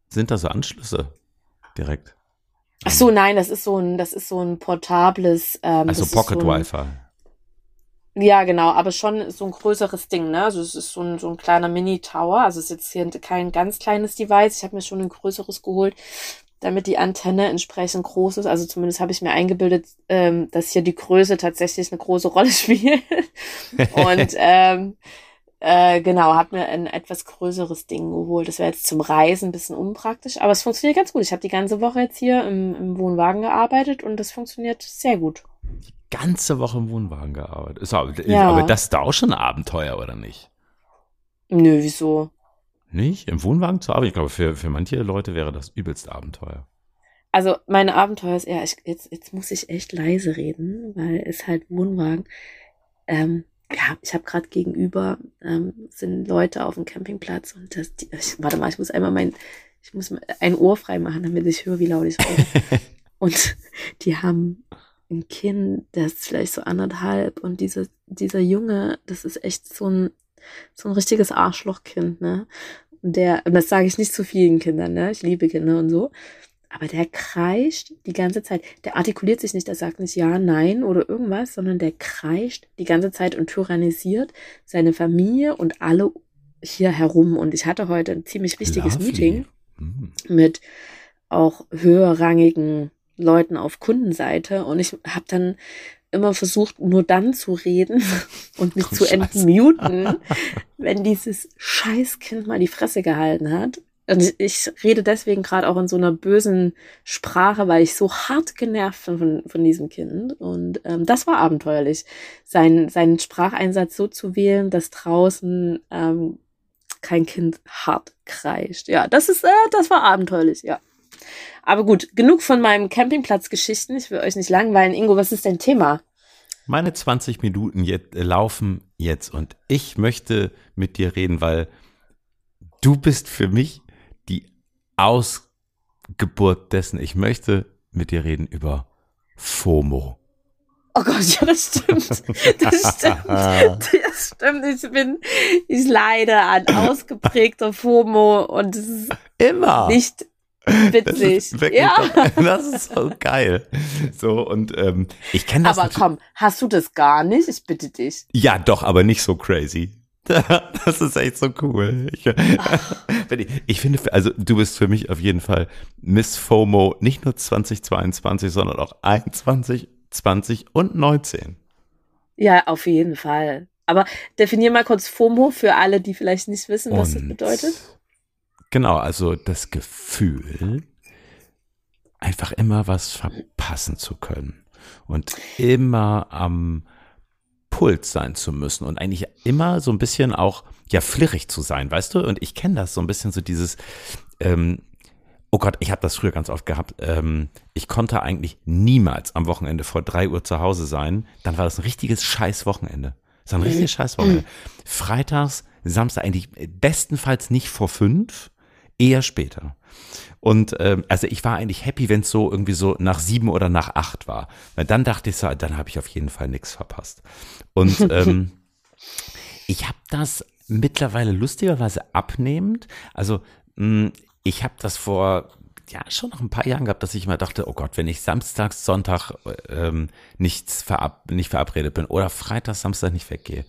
Sind da so Anschlüsse direkt? Ach so, nein, das ist so ein, das ist so ein portables. Ähm, also Pocket so Wi-Fi. Ja, genau, aber schon so ein größeres Ding, ne? Also es ist so ein, so ein kleiner Mini-Tower. Also es ist jetzt hier kein ganz kleines Device. Ich habe mir schon ein größeres geholt, damit die Antenne entsprechend groß ist. Also zumindest habe ich mir eingebildet, ähm, dass hier die Größe tatsächlich eine große (laughs) Rolle spielt. Und (laughs) ähm, äh, genau, habe mir ein etwas größeres Ding geholt. Das wäre jetzt zum Reisen ein bisschen unpraktisch, aber es funktioniert ganz gut. Ich habe die ganze Woche jetzt hier im, im Wohnwagen gearbeitet und das funktioniert sehr gut. Die ganze Woche im Wohnwagen gearbeitet. Ist aber, ja. aber das ist da auch schon ein Abenteuer, oder nicht? Nö, wieso? Nicht? Im Wohnwagen zu arbeiten? Ich glaube, für, für manche Leute wäre das übelste Abenteuer. Also, meine Abenteuer ist eher, ich, jetzt, jetzt muss ich echt leise reden, weil es halt Wohnwagen. Ähm, ja, ich habe gerade gegenüber ähm, sind Leute auf dem Campingplatz und das, die, ich, warte mal, ich muss einmal mein, ich muss ein Ohr frei machen, damit ich höre, wie laut ich rede. (laughs) und die haben ein Kind, das ist vielleicht so anderthalb und dieser, dieser Junge, das ist echt so ein, so ein richtiges Arschlochkind, ne? Und der, und das sage ich nicht zu vielen Kindern, ne? Ich liebe Kinder und so. Aber der kreischt die ganze Zeit. Der artikuliert sich nicht, der sagt nicht ja, nein oder irgendwas, sondern der kreischt die ganze Zeit und tyrannisiert seine Familie und alle hier herum. Und ich hatte heute ein ziemlich wichtiges Lovely. Meeting mhm. mit auch höherrangigen Leuten auf Kundenseite. Und ich habe dann immer versucht, nur dann zu reden (laughs) und mich oh, zu entmuten, (laughs) wenn dieses Scheißkind mal die Fresse gehalten hat. Und ich rede deswegen gerade auch in so einer bösen Sprache, weil ich so hart genervt bin von, von diesem Kind. Und ähm, das war abenteuerlich, sein, seinen Spracheinsatz so zu wählen, dass draußen ähm, kein Kind hart kreischt. Ja, das ist, äh, das war abenteuerlich, ja. Aber gut, genug von meinem Campingplatzgeschichten. Ich will euch nicht langweilen. Ingo, was ist dein Thema? Meine 20 Minuten jetzt, äh, laufen jetzt und ich möchte mit dir reden, weil du bist für mich Ausgeburt dessen. Ich möchte mit dir reden über FOMO. Oh Gott, ja, das stimmt. Das stimmt. Das stimmt. Ich bin, ich leide an ausgeprägter FOMO und es ist immer nicht witzig. Das ja. (laughs) Das ist so geil. So, und ähm, ich kenne das. Aber komm, hast du das gar nicht? Ich bitte dich. Ja, doch, aber nicht so crazy. (laughs) Das ist echt so cool. Ich, (laughs) ich, finde, also du bist für mich auf jeden Fall Miss FOMO, nicht nur 2022, sondern auch 21, 20 und 19. Ja, auf jeden Fall. Aber definier mal kurz FOMO für alle, die vielleicht nicht wissen, was und, das bedeutet. Genau, also das Gefühl, einfach immer was verpassen zu können und immer am Puls sein zu müssen und eigentlich immer so ein bisschen auch, ja, flirrig zu sein, weißt du? Und ich kenne das so ein bisschen so dieses, ähm, oh Gott, ich habe das früher ganz oft gehabt. Ähm, ich konnte eigentlich niemals am Wochenende vor drei Uhr zu Hause sein. Dann war das ein richtiges Scheißwochenende. Das war ein richtiges Scheißwochenende. Freitags, Samstag eigentlich bestenfalls nicht vor fünf, eher später. Und ähm, also ich war eigentlich happy, wenn es so irgendwie so nach sieben oder nach acht war. Weil dann dachte ich so, dann habe ich auf jeden Fall nichts verpasst. Und (laughs) ähm, ich habe das mittlerweile lustigerweise abnehmend. Also mh, hm, ich habe das vor ja schon noch ein paar Jahren gehabt, dass ich immer dachte, oh Gott, wenn ich samstags, Sonntag ähm, nichts verab nicht verabredet bin oder Freitag, Samstag nicht weggehe,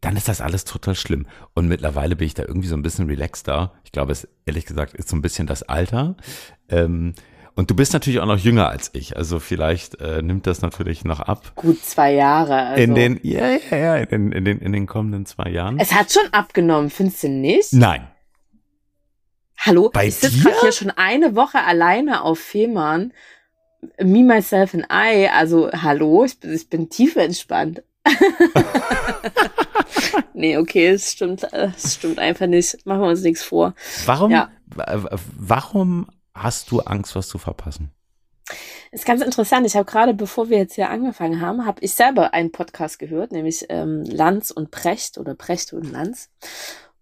dann ist das alles total schlimm. Und mittlerweile bin ich da irgendwie so ein bisschen relaxter. Ich glaube, es ehrlich gesagt ist so ein bisschen das Alter. Ähm, und du bist natürlich auch noch jünger als ich, also vielleicht äh, nimmt das natürlich noch ab. Gut zwei Jahre. Also. In den, ja, ja, ja, in, den, in, den, in den kommenden zwei Jahren. Es hat schon abgenommen, findest du nicht? Nein. Hallo, Bei ich sitze gerade hier schon eine Woche alleine auf Fehmarn. Me, myself and I. Also, hallo, ich, bin- ich bin tief entspannt. (laughs) (laughs) nee, okay, es stimmt, äh, es stimmt einfach nicht. Machen wir uns nichts vor. Warum, Ja. wa- wa- warum hast du Angst, was zu verpassen? Ist ganz interessant. Ich habe gerade, bevor wir jetzt hier angefangen haben, habe ich selber einen Podcast gehört, nämlich ähm, Lanz und Precht oder Precht und Lanz.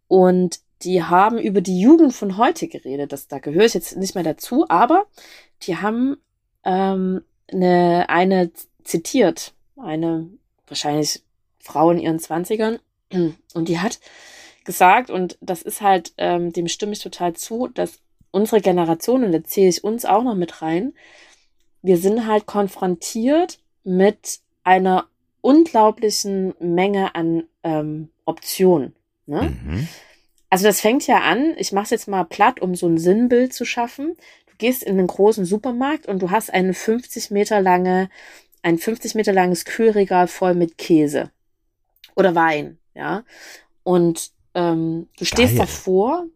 Und die haben über die Jugend von heute geredet. Das, da gehöre ich jetzt nicht mehr dazu, aber die haben ähm, eine, eine zitiert, eine wahrscheinlich Frau in ihren Zwanzigern. (clears throat) Und die hat gesagt, und das ist halt, ähm, dem stimme ich total zu, dass unsere Generation, und da zähle ich uns auch noch mit rein, wir sind halt konfrontiert mit einer unglaublichen Menge an ähm, Optionen. Ne? Mhm. Also das fängt ja an, ich mache es jetzt mal platt, um so ein Sinnbild zu schaffen. Du gehst in einen großen Supermarkt und du hast eine 50 Meter lange, ein 50 Meter langes Kühlregal voll mit Käse oder Wein, ja. Und ähm, du stehst Geil. davor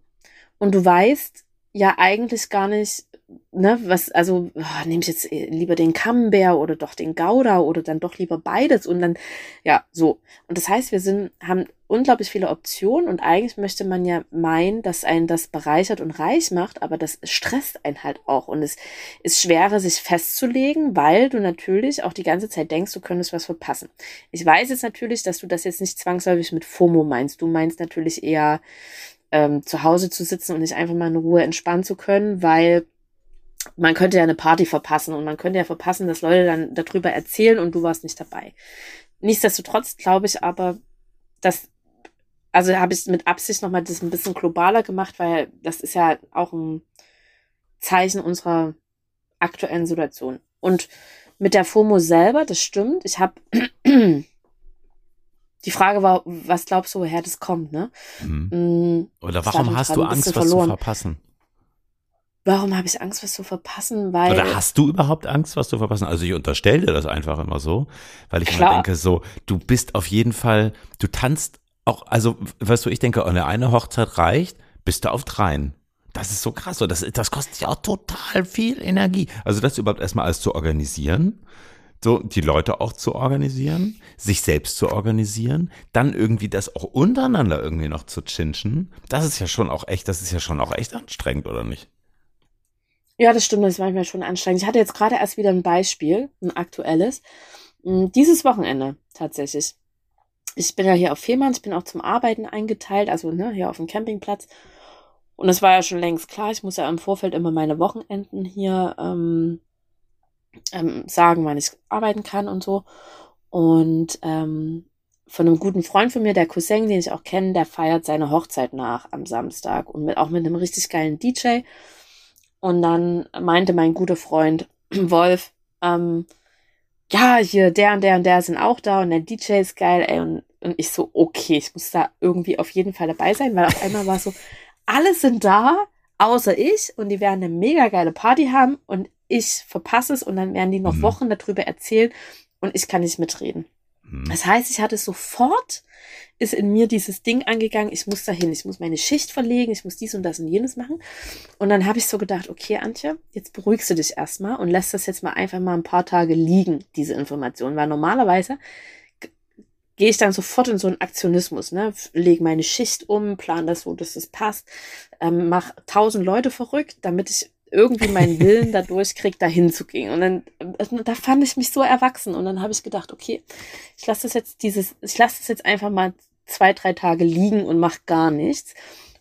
und du weißt ja eigentlich gar nicht, ne, was, also oh, nehme ich jetzt eh lieber den Camembert oder doch den Gouda oder dann doch lieber beides und dann, ja, so. Und das heißt, wir sind, haben unglaublich viele Optionen und eigentlich möchte man ja meinen, dass einen das bereichert und reich macht, aber das stresst einen halt auch und es ist schwerer, sich festzulegen, weil du natürlich auch die ganze Zeit denkst, du könntest was verpassen. Ich weiß jetzt natürlich, dass du das jetzt nicht zwangsläufig mit FOMO meinst. Du meinst natürlich eher ähm, zu Hause zu sitzen und nicht einfach mal in Ruhe entspannen zu können, weil man könnte ja eine Party verpassen und man könnte ja verpassen, dass Leute dann darüber erzählen und du warst nicht dabei. Nichtsdestotrotz glaube ich aber, dass, also habe ich mit Absicht nochmal das ein bisschen globaler gemacht, weil das ist ja auch ein Zeichen unserer aktuellen Situation. Und mit der FOMO selber, das stimmt, ich habe (clears throat) die Frage war, was glaubst du, woher das kommt, ne? Mhm. Mm, Oder warum war hast du Angst, was zu verpassen? Warum habe ich Angst, was zu verpassen? Weil Oder hast du überhaupt Angst, was zu verpassen? Also ich unterstelle dir das einfach immer so, weil ich immer denke, so, du bist auf jeden Fall, du tanzt auch, also weißt du, ich denke, eine eine Hochzeit reicht, bist du auf dreien. Das ist so krass. So, das, das kostet ja auch total viel Energie. Also das überhaupt erstmal alles zu organisieren, so die Leute auch zu organisieren, sich selbst zu organisieren, dann irgendwie das auch untereinander irgendwie noch zu chinchen. Das ist ja schon auch echt, das ist ja schon auch echt anstrengend, oder nicht? Ja, das stimmt, das ist manchmal schon anstrengend. Ich hatte jetzt gerade erst wieder ein Beispiel, ein aktuelles. Mm, Dieses Wochenende tatsächlich. Ich bin ja hier auf Fehmarn, ich bin auch zum Arbeiten eingeteilt, also ne, hier auf dem Campingplatz. Und es war ja schon längst klar, ich muss ja im Vorfeld immer meine Wochenenden hier ähm, ähm, sagen, wann ich arbeiten kann und so. Und ähm, von einem guten Freund von mir, der Cousin, den ich auch kenne, der feiert seine Hochzeit nach am Samstag und mit, auch mit einem richtig geilen DJ. Und dann meinte mein guter Freund (clears throat) Wolf, ähm, ja, hier, der und der und der sind auch da und der DJ ist geil, ey. Und, und ich so, okay, ich muss da irgendwie auf jeden Fall dabei sein, weil auf einmal war es so, alle sind da, außer ich, und die werden eine mega geile Party haben und ich verpasse es und dann werden die noch Mhm. Wochen darüber erzählen und ich kann nicht mitreden. Hm. Das heißt, ich hatte sofort, ist in mir dieses Ding angegangen, ich muss dahin, ich muss meine Schicht verlegen, ich muss dies und das und jenes machen. Und dann habe ich so gedacht, okay, Antje, jetzt beruhigst du dich erstmal und lässt das jetzt mal einfach mal ein paar Tage liegen, diese Information. Weil normalerweise gehe ich dann sofort in so einen Aktionismus, ne? Lege meine Schicht um, plan das so, dass es passt, ähm, mach tausend Leute verrückt, damit ich irgendwie meinen Willen dadurch kriege, da hinzugehen. Und dann, äh, da fand ich mich so erwachsen. Und dann habe ich gedacht, okay, ich lasse das jetzt dieses, ich lasse das jetzt einfach mal zwei, drei Tage liegen und mach gar nichts.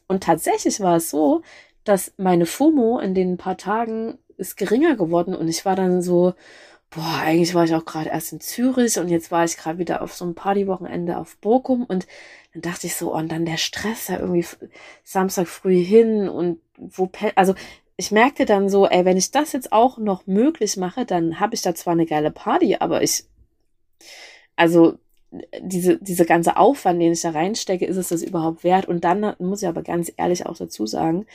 Und tatsächlich war es so, dass meine FOMO in den paar Tagen ist geringer geworden und ich war dann so, boah, eigentlich war ich auch gerade erst in Zürich und jetzt war ich gerade wieder auf so einem Partywochenende auf Bochum und dann dachte ich so, oh, und dann der Stress da irgendwie Samstag früh hin und wo, also ich merkte dann so, ey, wenn ich das jetzt auch noch möglich mache, dann habe ich da zwar eine geile Party, aber ich, also diese, diese ganze Aufwand, den ich da reinstecke, ist es das überhaupt wert? Und dann muss ich aber ganz ehrlich auch dazu sagen,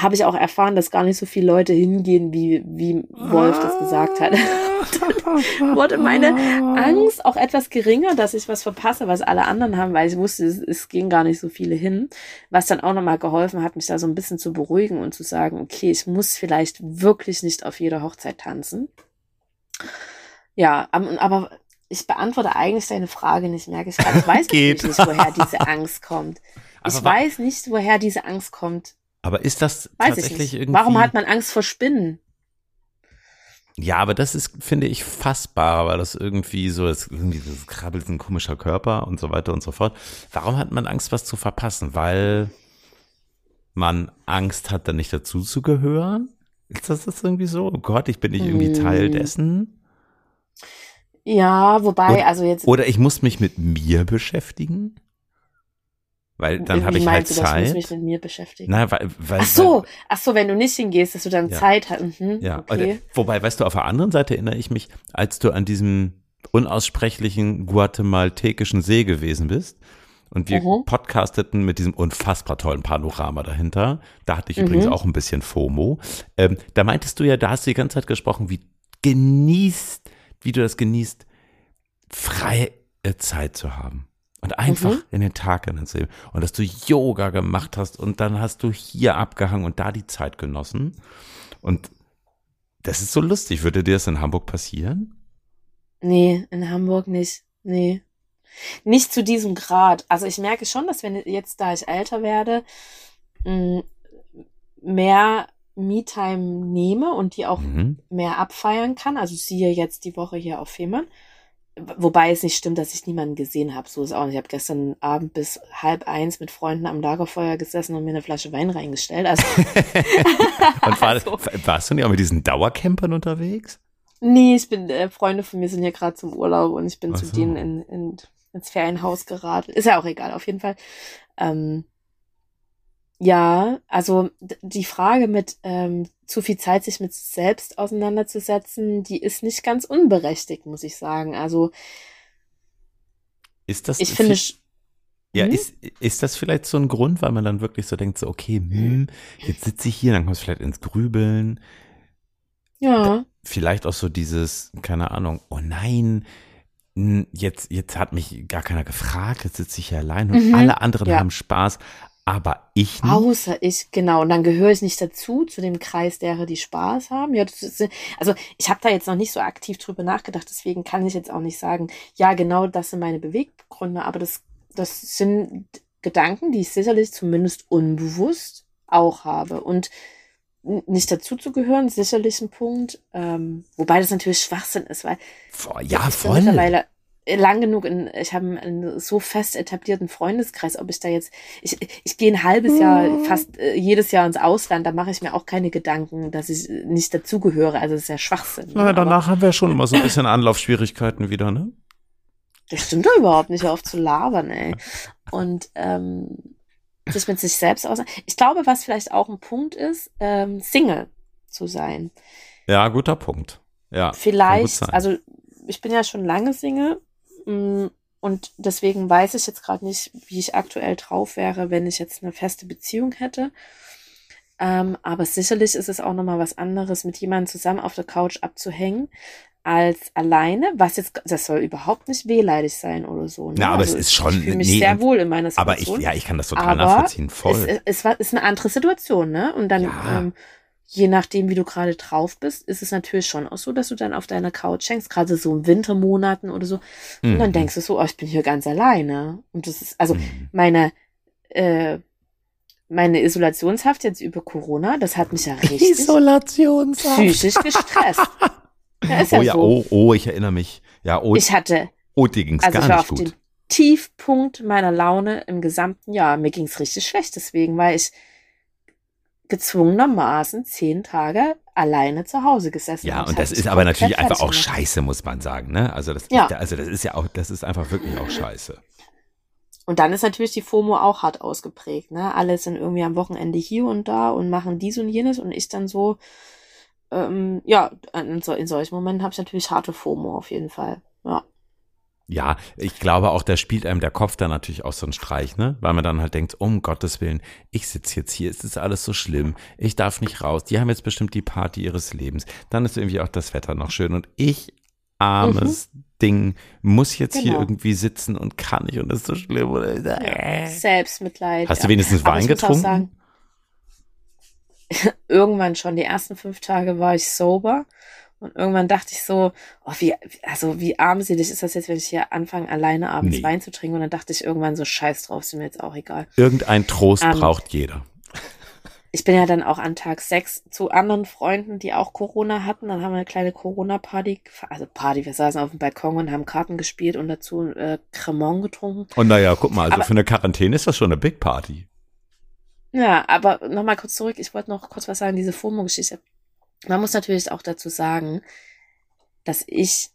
habe ich auch erfahren, dass gar nicht so viele Leute hingehen, wie, wie Wolf das gesagt hat. dann (laughs) wurde meine Angst auch etwas geringer, dass ich was verpasse, was alle anderen haben, weil ich wusste, es, es gehen gar nicht so viele hin. Was dann auch nochmal geholfen hat, mich da so ein bisschen zu beruhigen und zu sagen, okay, ich muss vielleicht wirklich nicht auf jeder Hochzeit tanzen. Ja, aber ich beantworte eigentlich deine Frage nicht, merke ich gerade. Ich weiß nicht, woher diese Angst kommt. Ich weiß nicht, woher diese Angst kommt. Aber ist das Weiß tatsächlich irgendwie. Warum hat man Angst vor Spinnen? Ja, aber das ist, finde ich, fassbar, weil das irgendwie so ist, irgendwie das krabbelt ein komischer Körper und so weiter und so fort. Warum hat man Angst, was zu verpassen? Weil man Angst hat, dann nicht dazu zu gehören? Ist das, das irgendwie so? Oh Gott, ich bin nicht irgendwie hm. Teil dessen? Ja, wobei, oder, also jetzt. Oder ich muss mich mit mir beschäftigen? Weil dann habe ich halt du, Zeit. Ich muss mich mit mir beschäftigen. Na, weil, weil, ach so, weil, ach so, wenn du nicht hingehst, dass du dann ja. Zeit hast. Mhm, ja, okay. wobei, weißt du, auf der anderen Seite erinnere ich mich, als du an diesem unaussprechlichen guatemaltekischen See gewesen bist und wir mhm. podcasteten mit diesem unfassbar tollen Panorama dahinter. Da hatte ich mhm. übrigens auch ein bisschen FOMO. Ähm, da meintest du ja, da hast du die ganze Zeit gesprochen, wie genießt, wie du das genießt, freie Zeit zu haben. Und einfach mhm. in den Tag hineinzunehmen. Und dass du Yoga gemacht hast und dann hast du hier abgehangen und da die Zeit genossen. Und das ist so lustig. Würde dir das in Hamburg passieren? Nee, in Hamburg nicht. Nee. Nicht zu diesem Grad. Also ich merke schon, dass wenn jetzt, da ich älter werde, mm, mehr Me-Time nehme und die auch mhm. mehr abfeiern kann. Also siehe jetzt die Woche hier auf Fehmarn. Wobei es nicht stimmt, dass ich niemanden gesehen habe. So ist auch nicht. Ich habe gestern Abend bis halb eins mit Freunden am Lagerfeuer gesessen und mir eine Flasche Wein reingestellt. Also, (laughs) und war, (laughs) also. warst du nicht auch mit diesen Dauercampern unterwegs? Nee, ich bin, äh, Freunde von mir sind hier gerade zum Urlaub und ich bin so. zu denen in, in, ins Ferienhaus geraten. Ist ja auch egal, auf jeden Fall. Ähm, ja, also die Frage mit ähm, zu viel Zeit sich mit selbst auseinanderzusetzen, die ist nicht ganz unberechtigt, muss ich sagen. Also ist das ich finde ja, hm? ist, ist das vielleicht so ein Grund, weil man dann wirklich so denkt, so, okay, hm, jetzt sitze ich hier, dann kommst du vielleicht ins Grübeln. Ja. Vielleicht auch so dieses, keine Ahnung, oh nein, jetzt, jetzt hat mich gar keiner gefragt, jetzt sitze ich hier allein und mhm, alle anderen ja. haben Spaß, aber ich nicht. Außer ich, genau. Und dann gehöre ich nicht dazu, zu dem Kreis derer, die Spaß haben. Ja, ist, also ich habe da jetzt noch nicht so aktiv drüber nachgedacht, deswegen kann ich jetzt auch nicht sagen, ja, genau das sind meine Beweggründe, aber das, das sind Gedanken, die ich sicherlich zumindest unbewusst auch habe. Und nicht dazu zu gehören, sicherlich ein Punkt. Ähm, wobei das natürlich Schwachsinn ist, weil ja, voll. mittlerweile lang genug in, ich habe einen so fest etablierten Freundeskreis, ob ich da jetzt, ich, ich gehe ein halbes Jahr, mhm. fast äh, jedes Jahr ins Ausland, da mache ich mir auch keine Gedanken, dass ich nicht dazugehöre. Also das ist ja Schwachsinn. Na, danach haben wir schon immer so ein bisschen Anlaufschwierigkeiten wieder, ne? Das stimmt doch überhaupt nicht, auf zu labern, ey. Und ähm, sich mit sich selbst aus. Ich glaube, was vielleicht auch ein Punkt ist, ähm, Single zu sein. Ja, guter Punkt. Ja. Vielleicht, also ich bin ja schon lange Single und deswegen weiß ich jetzt gerade nicht, wie ich aktuell drauf wäre, wenn ich jetzt eine feste Beziehung hätte. Ähm, aber sicherlich ist es auch nochmal was anderes, mit jemandem zusammen auf der Couch abzuhängen, als alleine, was jetzt, das soll überhaupt nicht wehleidig sein oder so. Ne? Ja, aber also es ist schon. Ich fühle mich nee, sehr wohl in meiner Situation. Aber ich, ja, ich kann das total nachvollziehen, voll. Es, es, es, ist eine andere Situation, ne? Und dann ja. ähm, je nachdem, wie du gerade drauf bist, ist es natürlich schon auch so, dass du dann auf deiner Couch hängst, gerade so in Wintermonaten oder so. Und mhm. dann denkst du so, oh, ich bin hier ganz alleine. Und das ist, also mhm. meine, äh, meine Isolationshaft jetzt über Corona, das hat mich ja richtig Isolationshaft. psychisch gestresst. (laughs) ja, ist ja oh ja, so. oh, oh, ich erinnere mich. Ja, oh, ich hatte, oh, dir ging's also gar nicht auf gut. Den Tiefpunkt meiner Laune im gesamten Jahr. Mir ging's richtig schlecht deswegen, weil ich gezwungenermaßen zehn Tage alleine zu Hause gesessen. Ja, und das ist aber natürlich einfach auch scheiße, muss man sagen. Ne? Also, das, ja. also das ist ja auch, das ist einfach wirklich auch scheiße. Und dann ist natürlich die FOMO auch hart ausgeprägt. Ne? Alle sind irgendwie am Wochenende hier und da und machen dies und jenes und ich dann so, ähm, ja, in, so, in solchen Momenten habe ich natürlich harte FOMO auf jeden Fall. Ja. Ja, ich glaube auch, da spielt einem der Kopf dann natürlich auch so einen Streich, ne? Weil man dann halt denkt, um Gottes Willen, ich sitze jetzt hier, es ist alles so schlimm, ich darf nicht raus, die haben jetzt bestimmt die Party ihres Lebens. Dann ist irgendwie auch das Wetter noch schön und ich, armes Ding, muss jetzt hier Genau. irgendwie sitzen und kann nicht und das ist so schlimm. Oder? Selbstmitleid. Hast du ja. wenigstens Aber Wein getrunken? sagen, (laughs) irgendwann schon, die ersten fünf Tage war ich sober. Und irgendwann dachte ich so, oh, wie, also wie armselig ist das jetzt, wenn ich hier anfange, alleine abends Nee. Wein zu trinken. Und dann dachte ich irgendwann so, scheiß drauf, ist mir jetzt auch egal. Irgendein Trost Ähm, braucht jeder. Ich bin ja dann auch an Tag sechs zu anderen Freunden, die auch Corona hatten. Dann haben wir eine kleine Corona-Party, also Party, wir saßen auf dem Balkon und haben Karten gespielt und dazu äh, Cremant getrunken. Und naja, guck mal, also aber- für eine Quarantäne ist das schon eine Big Party. Ja, aber nochmal kurz zurück. Ich wollte noch kurz was sagen, diese FOMO-Geschichte. Man muss natürlich auch dazu sagen, dass ich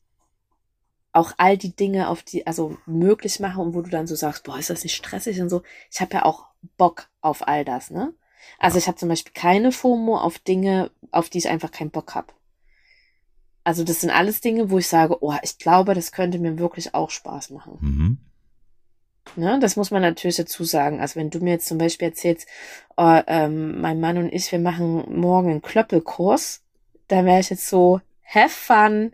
auch all die Dinge auf die, also möglich mache und wo du dann so sagst, boah, ist das nicht stressig und so. Ich habe ja auch Bock auf all das, ne? Also ich habe zum Beispiel keine FOMO auf Dinge, auf die ich einfach keinen Bock habe. Also das sind alles Dinge, wo ich sage, oh, ich glaube, das könnte mir wirklich auch Spaß machen. Mhm. Ne, das muss man natürlich dazu sagen. Also wenn du mir jetzt zum Beispiel erzählst, oh, ähm, mein Mann und ich, wir machen morgen einen Klöppelkurs, dann wäre ich jetzt so, have fun,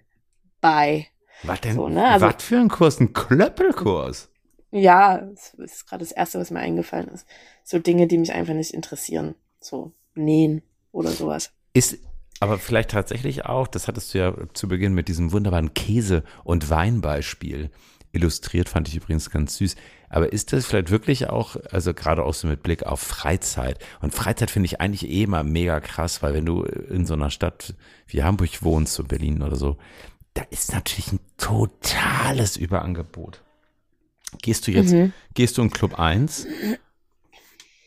bye. Was denn? So, ne, also- was für ein Kurs? Ein Klöppelkurs? Ja, das ist gerade das Erste, was mir eingefallen ist. So Dinge, die mich einfach nicht interessieren. So nähen oder sowas. Ist aber vielleicht tatsächlich auch, das hattest du ja zu Beginn mit diesem wunderbaren Käse- und Weinbeispiel illustriert, fand ich übrigens ganz süß. Aber ist das vielleicht wirklich auch, also gerade auch so mit Blick auf Freizeit? Und Freizeit finde ich eigentlich eh immer mega krass, weil wenn du in so einer Stadt wie Hamburg wohnst, so Berlin oder so, da ist natürlich ein totales Überangebot. Gehst du jetzt, Mhm. gehst du in Club 1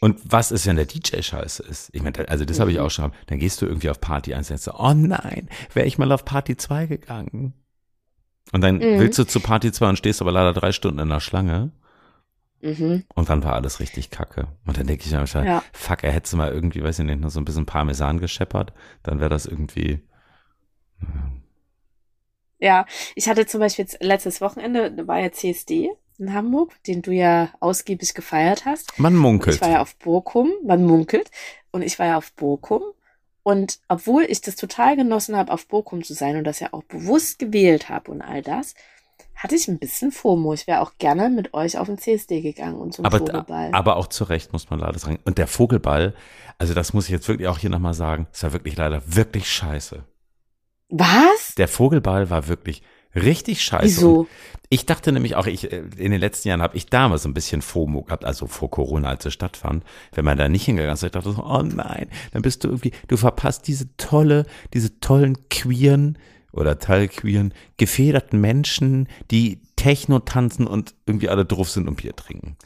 und was ist, wenn der DJ scheiße ist? Ich meine, also das habe ich Mhm. auch schon. Dann gehst du irgendwie auf Party 1 und denkst so, oh nein, wäre ich mal auf Party 2 gegangen. Und dann Mhm. willst du zu Party 2 und stehst aber leider drei Stunden in der Schlange Mhm. und dann war alles richtig kacke. Und dann denke ich mir, schon, Ja. fuck, er hätte mal irgendwie, weiß ich nicht, noch so ein bisschen Parmesan gescheppert, dann wäre das irgendwie, Ja, ich hatte zum Beispiel letztes Wochenende, da war ja CSD in Hamburg, den du ja ausgiebig gefeiert hast. man Und munkelt. Ich war ja auf Burkum, man munkelt. Und ich war ja auf Burkum. Und obwohl ich das total genossen habe, auf Burkum zu sein und das ja auch bewusst gewählt habe und all das, hatte ich ein bisschen FOMO. Ich wäre auch gerne mit euch auf den CSD gegangen und zum aber, Vogelball. aber auch zu Recht, muss man leider sagen. Und der Vogelball, also das muss ich jetzt wirklich auch hier nochmal sagen, ist ja wirklich leider wirklich scheiße. Was? Der Vogelball war wirklich richtig scheiße. Wieso? Und ich dachte nämlich auch, ich, äh, in den letzten Jahren habe ich damals ein bisschen FOMO gehabt, also vor Corona, als es stattfand. Wenn man da nicht hingegangen ist, ich dachte so, oh nein, dann bist du irgendwie, du verpasst diese tolle, diese tollen queeren oder teilqueeren, gefederten Menschen, die Techno tanzen und irgendwie alle drauf sind und Bier trinken.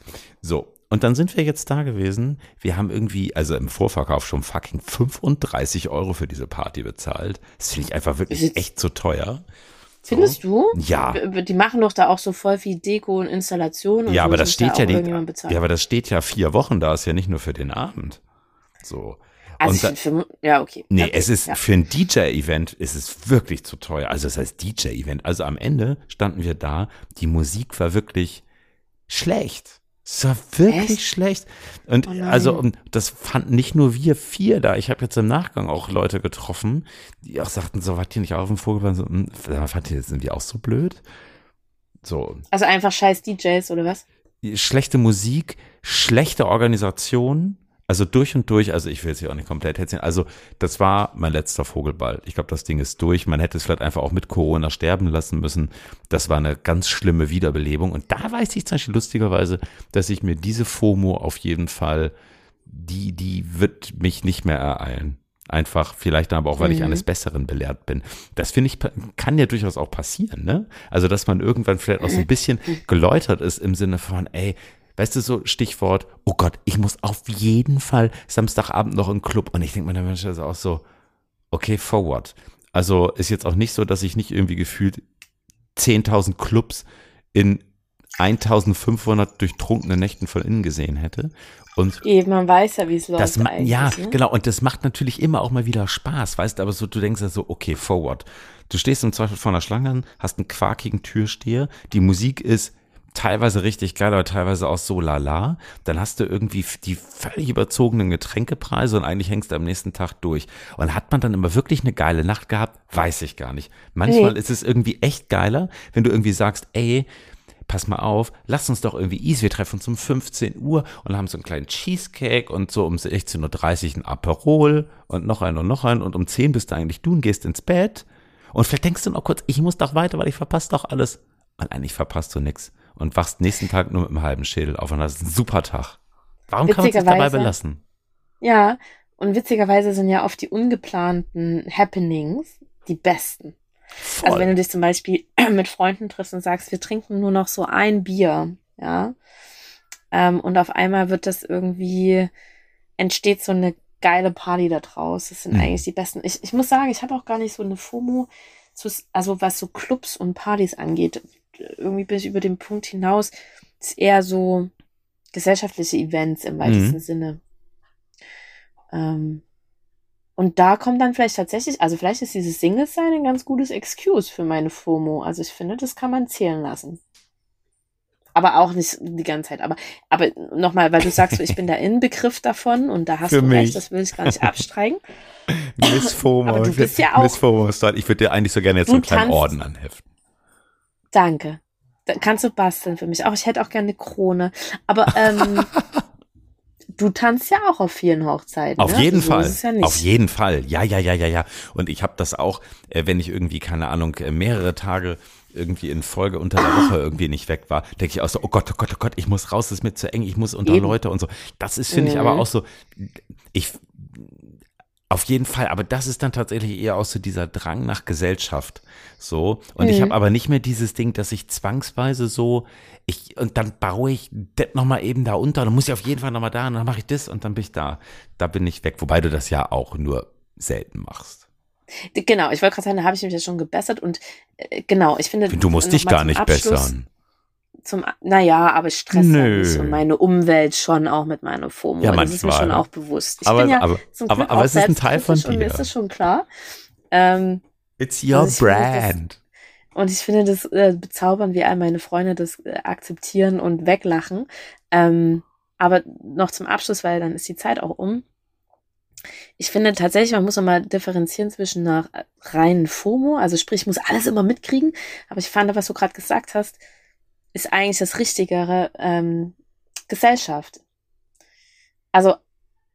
So. Und dann sind wir jetzt da gewesen. Wir haben irgendwie, also im Vorverkauf schon fucking 35 Euro für diese Party bezahlt. Das finde ich einfach wirklich echt zu teuer. So. Findest du? Ja. Die machen doch da auch so voll viel Deko und Installation und Ja, so. aber das steht da ja die, ja, aber das steht ja vier Wochen da, ist ja nicht nur für den Abend. So. Also da- für, ja, okay. Nee, okay. es ist ja. für ein DJ-Event ist es wirklich zu teuer. Also das heißt DJ-Event. Also am Ende standen wir da, die Musik war wirklich schlecht. Es war wirklich Echt? schlecht. Und Oh also und das fanden nicht nur wir vier da. Ich habe jetzt im Nachgang auch Leute getroffen, die auch sagten, so wart ihr nicht auf dem Vogel? So, hm, fand ihr, sind wir auch so blöd? So, Also einfach scheiß DJs oder was? schlechte Musik, schlechte Organisation, also durch und durch, also ich will es hier auch nicht komplett erzählen, also das war mein letzter Vogelball. Ich glaube, das Ding ist durch. Man hätte es vielleicht einfach auch mit Corona sterben lassen müssen. Das war eine ganz schlimme Wiederbelebung. Und da weiß ich zum Beispiel lustigerweise, dass ich mir diese FOMO auf jeden Fall, die, die wird mich nicht mehr ereilen. Einfach, vielleicht aber auch, weil ich Mhm. eines Besseren belehrt bin. Das finde ich, kann ja durchaus auch passieren, ne? Also, dass man irgendwann vielleicht auch so ein bisschen (laughs) geläutert ist im Sinne von, ey, weißt du, so Stichwort, oh Gott, ich muss auf jeden Fall Samstagabend noch in den Club. Und ich denke mir, der Mensch ist auch so, okay, forward. Also, ist jetzt auch nicht so, dass ich nicht irgendwie gefühlt 10.000 Clubs in 1500 durchtrunkene Nächten von innen gesehen hätte. Und Eben, man weiß ja, wie es läuft das, eigentlich. ja, ne? genau. Und das macht natürlich immer auch mal wieder Spaß, weißt du, aber so, du denkst ja so, okay, forward. Du stehst im Zweifel vor einer Schlange an, hast einen quakigen Türsteher, die Musik ist teilweise richtig geil, aber teilweise auch so lala. Dann hast du irgendwie die völlig überzogenen Getränkepreise und eigentlich hängst du am nächsten Tag durch. Und hat man dann immer wirklich eine geile Nacht gehabt? Weiß ich gar nicht. Manchmal Nee. ist es irgendwie echt geiler, wenn du irgendwie sagst, ey, pass mal auf, lass uns doch irgendwie easy, wir treffen uns um 15 Uhr und haben so einen kleinen Cheesecake und so um 16.30 Uhr ein Aperol und noch ein und noch ein und um 10 bist du eigentlich du und gehst ins Bett und vielleicht denkst du noch kurz, ich muss doch weiter, weil ich verpasse doch alles. Und eigentlich verpasst du nix und wachst nächsten Tag nur mit einem halben Schädel auf und das ist ein super Tag. Warum kann man sich dabei belassen? Ja, und witzigerweise sind ja oft die ungeplanten Happenings die besten. Voll. Also wenn du dich zum Beispiel (clears throat) mit Freunden triffst und sagst, wir trinken nur noch so ein Bier, ja, ähm, und auf einmal wird das irgendwie, entsteht so eine geile Party da draus. Das sind Mhm. eigentlich die besten. Ich, ich muss sagen, ich habe auch gar nicht so eine FOMO, zu, also was so Clubs und Partys angeht. Irgendwie bin ich über den Punkt hinaus, ist eher so gesellschaftliche Events im weitesten Mhm. Sinne. Ähm, und da kommt dann vielleicht tatsächlich, also vielleicht ist dieses Single-Sein ein ganz gutes Excuse für meine FOMO. Also ich finde, das kann man zählen lassen. Aber auch nicht die ganze Zeit. Aber, aber nochmal, weil du sagst, ich bin (laughs) der Inbegriff davon und da hast Für du mich. recht, das will ich gar nicht abstreiken. (laughs) Miss (laughs) FOMO. Aber du bist ja auch- Miss FOMO ist toll. Ich würde dir eigentlich so gerne jetzt so einen kleinen Orden anheften. Danke. Da kannst du basteln für mich. Auch ich hätte auch gerne eine Krone. Aber ähm, (laughs) du tanzt ja auch auf vielen Hochzeiten. Auf ne? jeden so Fall. Ja. Auf jeden Fall. Ja, ja, ja, ja, ja. Und ich habe das auch, äh, wenn ich irgendwie, keine Ahnung, äh, mehrere Tage irgendwie in Folge unter der Woche irgendwie nicht weg war, denke ich auch so, oh Gott, oh Gott, oh Gott, ich muss raus, das ist mir zu eng, ich muss unter Eben. Leute und so. Das ist, finde ich, aber Mhm. auch so, ich, auf jeden Fall, aber das ist dann tatsächlich eher auch so dieser Drang nach Gesellschaft. So. Und ich Mhm. habe aber nicht mehr dieses Ding, dass ich zwangsweise so, ich, und dann baue ich das nochmal eben da unter, dann muss ich auf jeden Fall nochmal da und dann mache ich das und dann bin ich da. Da bin ich weg. Wobei du das ja auch nur selten machst. Genau, ich wollte gerade sagen, da habe ich mich ja schon gebessert und äh, genau, ich finde. Du musst dich gar nicht Abschluss- bessern. Zum, naja, aber ich stress ja Nö. mich und meine Umwelt schon auch mit meiner FOMO. Ja, das ist mir schon auch bewusst. Ich Aber, bin ja aber, zum aber, Glück aber auch es ist ein Teil von selbstkritisch und mir dir. ist das schon klar. Ähm, It's your Also finde das- brand. Und ich finde das äh, bezaubernd, wie all meine Freunde das äh, akzeptieren und weglachen. Ähm, aber noch zum Abschluss, weil dann ist die Zeit auch um. Ich finde tatsächlich, man muss nochmal differenzieren zwischen einer reinen FOMO, also sprich, ich muss alles immer mitkriegen. Aber ich fand, was du gerade gesagt hast, ist eigentlich das Richtigere, ähm, Gesellschaft. Also,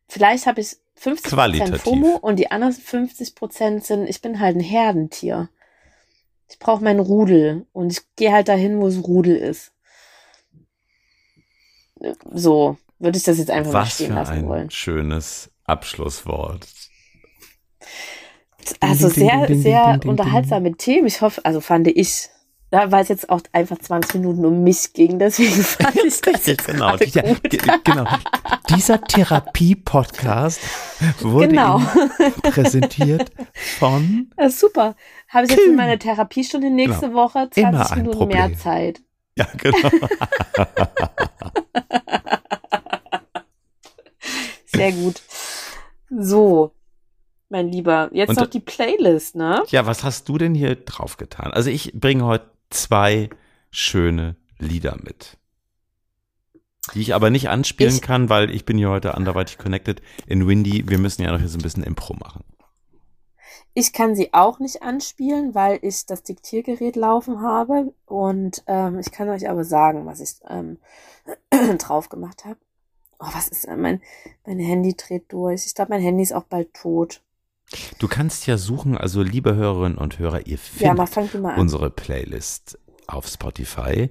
vielleicht habe ich 50% Qualitativ. FOMO und die anderen 50% sind, ich bin halt ein Herdentier. Ich brauche meinen Rudel und ich gehe halt dahin, wo es Rudel ist. So würde ich das jetzt einfach mal Was stehen für lassen ein wollen. schönes Abschlusswort. Also sehr, sehr unterhaltsame Themen. Ich hoffe, also fand ich, da weil es jetzt auch einfach 20 Minuten um mich ging, deswegen fand ich das jetzt (laughs) genau, dieser, genau. Dieser Therapie-Podcast wurde Genau. Präsentiert von super. Habe ich jetzt in meiner Therapiestunde nächste Woche 20 Genau. Immer ein Minuten mehr Problem. Zeit. Ja, genau. (laughs) Sehr gut. So, mein Lieber, jetzt Und- noch die Playlist, ne? Ja, was hast du denn hier drauf getan? Also ich bringe heute zwei schöne Lieder mit. Die ich aber nicht anspielen Ich- kann, weil ich bin hier heute anderweitig connected in Windy. Wir müssen ja noch hier so ein bisschen Impro machen. Ich kann sie auch nicht anspielen, weil ich das Diktiergerät laufen habe. Und ähm, ich kann euch aber sagen, was ich ähm, (clears throat) drauf gemacht habe. Oh, was ist denn? Mein, mein Handy dreht durch. Ich glaube, mein Handy ist auch bald tot. Du kannst ja suchen, also liebe Hörerinnen und Hörer, ihr Ja, findet an. unsere Playlist auf Spotify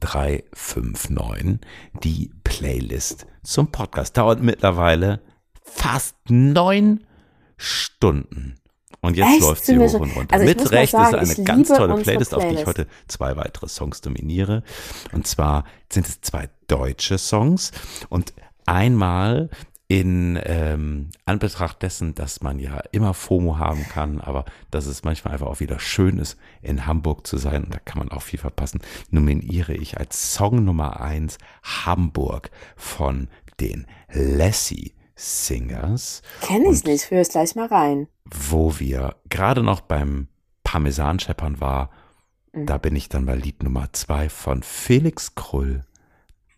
20359, die Playlist zum Podcast. Dauert mittlerweile fast neun Stunden. Und jetzt Echt? läuft sie hoch und runter. Also Mit Recht sagen, ist eine ganz tolle unsere Playlist, auf die ich Playlist. heute zwei weitere Songs dominiere. Und zwar sind es zwei deutsche Songs und einmal in ähm, Anbetracht dessen, dass man ja immer FOMO haben kann, aber dass es manchmal einfach auch wieder schön ist, in Hamburg zu sein, und da kann man auch viel verpassen, nominiere ich als Song Nummer eins Hamburg von den Lassie Singers. Kenn ich nicht, hör es gleich mal rein. Wo wir gerade noch beim Parmesanscheppern war, Mhm. da bin ich dann bei Lied Nummer zwei von Felix Krull,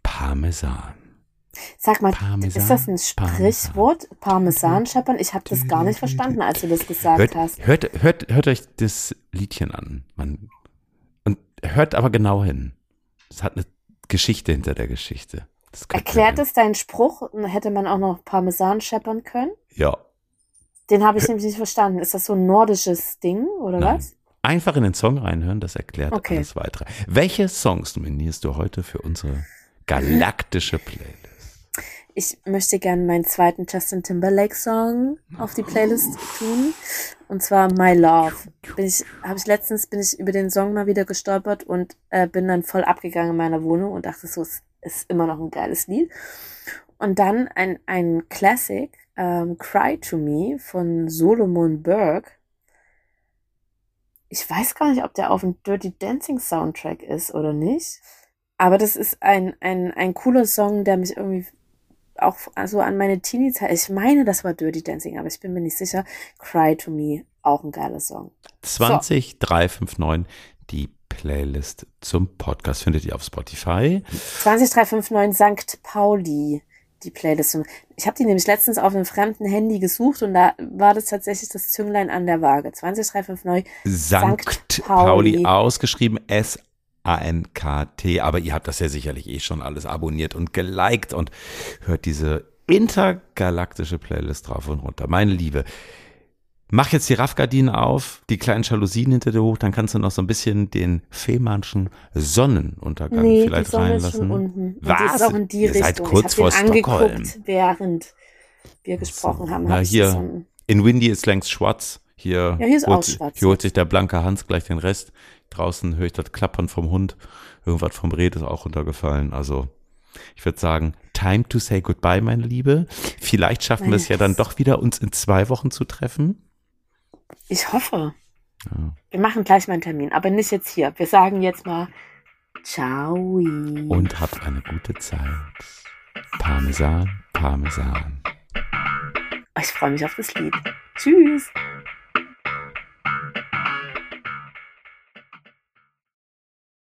Parmesan. Sag mal, Parmesan, ist das ein Parmesan. Sprichwort? Parmesan scheppern? Ich habe das gar nicht verstanden, als du das gesagt Hört, hast. hört, hört, hört euch das Liedchen an. Man, und hört aber genau hin. Es hat eine Geschichte hinter der Geschichte. Erklärt es deinen Spruch? Hätte man auch noch Parmesan scheppern können? Ja. Den habe ich nämlich nicht verstanden. Ist das so ein nordisches Ding oder Nein. was? Einfach in den Song reinhören, das erklärt Okay. alles weitere. Welche Songs nominierst du heute für unsere galaktische Playlist? Ich möchte gerne meinen zweiten Justin Timberlake Song auf die Playlist tun. Und zwar My Love. Bin ich, habe ich letztens bin ich über den Song mal wieder gestolpert und äh, bin dann voll abgegangen in meiner Wohnung und dachte so, es ist immer noch ein geiles Lied. Und dann ein, ein Classic, ähm, Cry to Me von Solomon Burke. Ich weiß gar nicht, ob der auf dem Dirty Dancing Soundtrack ist oder nicht. Aber das ist ein, ein, ein cooler Song, der mich irgendwie auch also an meine Teenie-Zeit, ich meine, das war Dirty Dancing, aber ich bin mir nicht sicher. Cry to Me, auch ein geiler Song. 20359, die Playlist zum Podcast findet ihr auf Spotify. 20359 St. Pauli, die Playlist. Ich habe die nämlich letztens auf einem fremden Handy gesucht und da war das tatsächlich das Zünglein an der Waage. 20359 Sankt Pauli. Pauli ausgeschrieben S A-N-K-T, aber ihr habt das ja sicherlich eh schon alles abonniert und geliked und hört diese intergalaktische Playlist drauf und runter. Meine Liebe, mach jetzt die Raffgardinen auf, die kleinen Jalousien hinter dir hoch, dann kannst du noch so ein bisschen den Fehmarnschen Sonnenuntergang Nee, die vielleicht Sonne ist schon reinlassen. unten. Was? die ist auch in die Ihr Richtung. seid kurz vor Stockholm. während wir gesprochen haben. Na, hab hier. die In Windy ist längst schwarz. Hier, Ja, hier ist holt, auch schwarz. Hier holt sich der blanke Hans gleich den Rest. Draußen höre ich das Klappern vom Hund. Irgendwas vom Red ist auch runtergefallen. Also, ich würde sagen, time to say goodbye, meine Liebe. Vielleicht schaffen wir es ja dann doch wieder, uns in zwei Wochen zu treffen. Ich hoffe. Ja. Wir machen gleich mal einen Termin, aber nicht jetzt hier. Wir sagen jetzt mal Ciao. Und habt eine gute Zeit. Parmesan, Parmesan. Ich freue mich auf das Lied. Tschüss.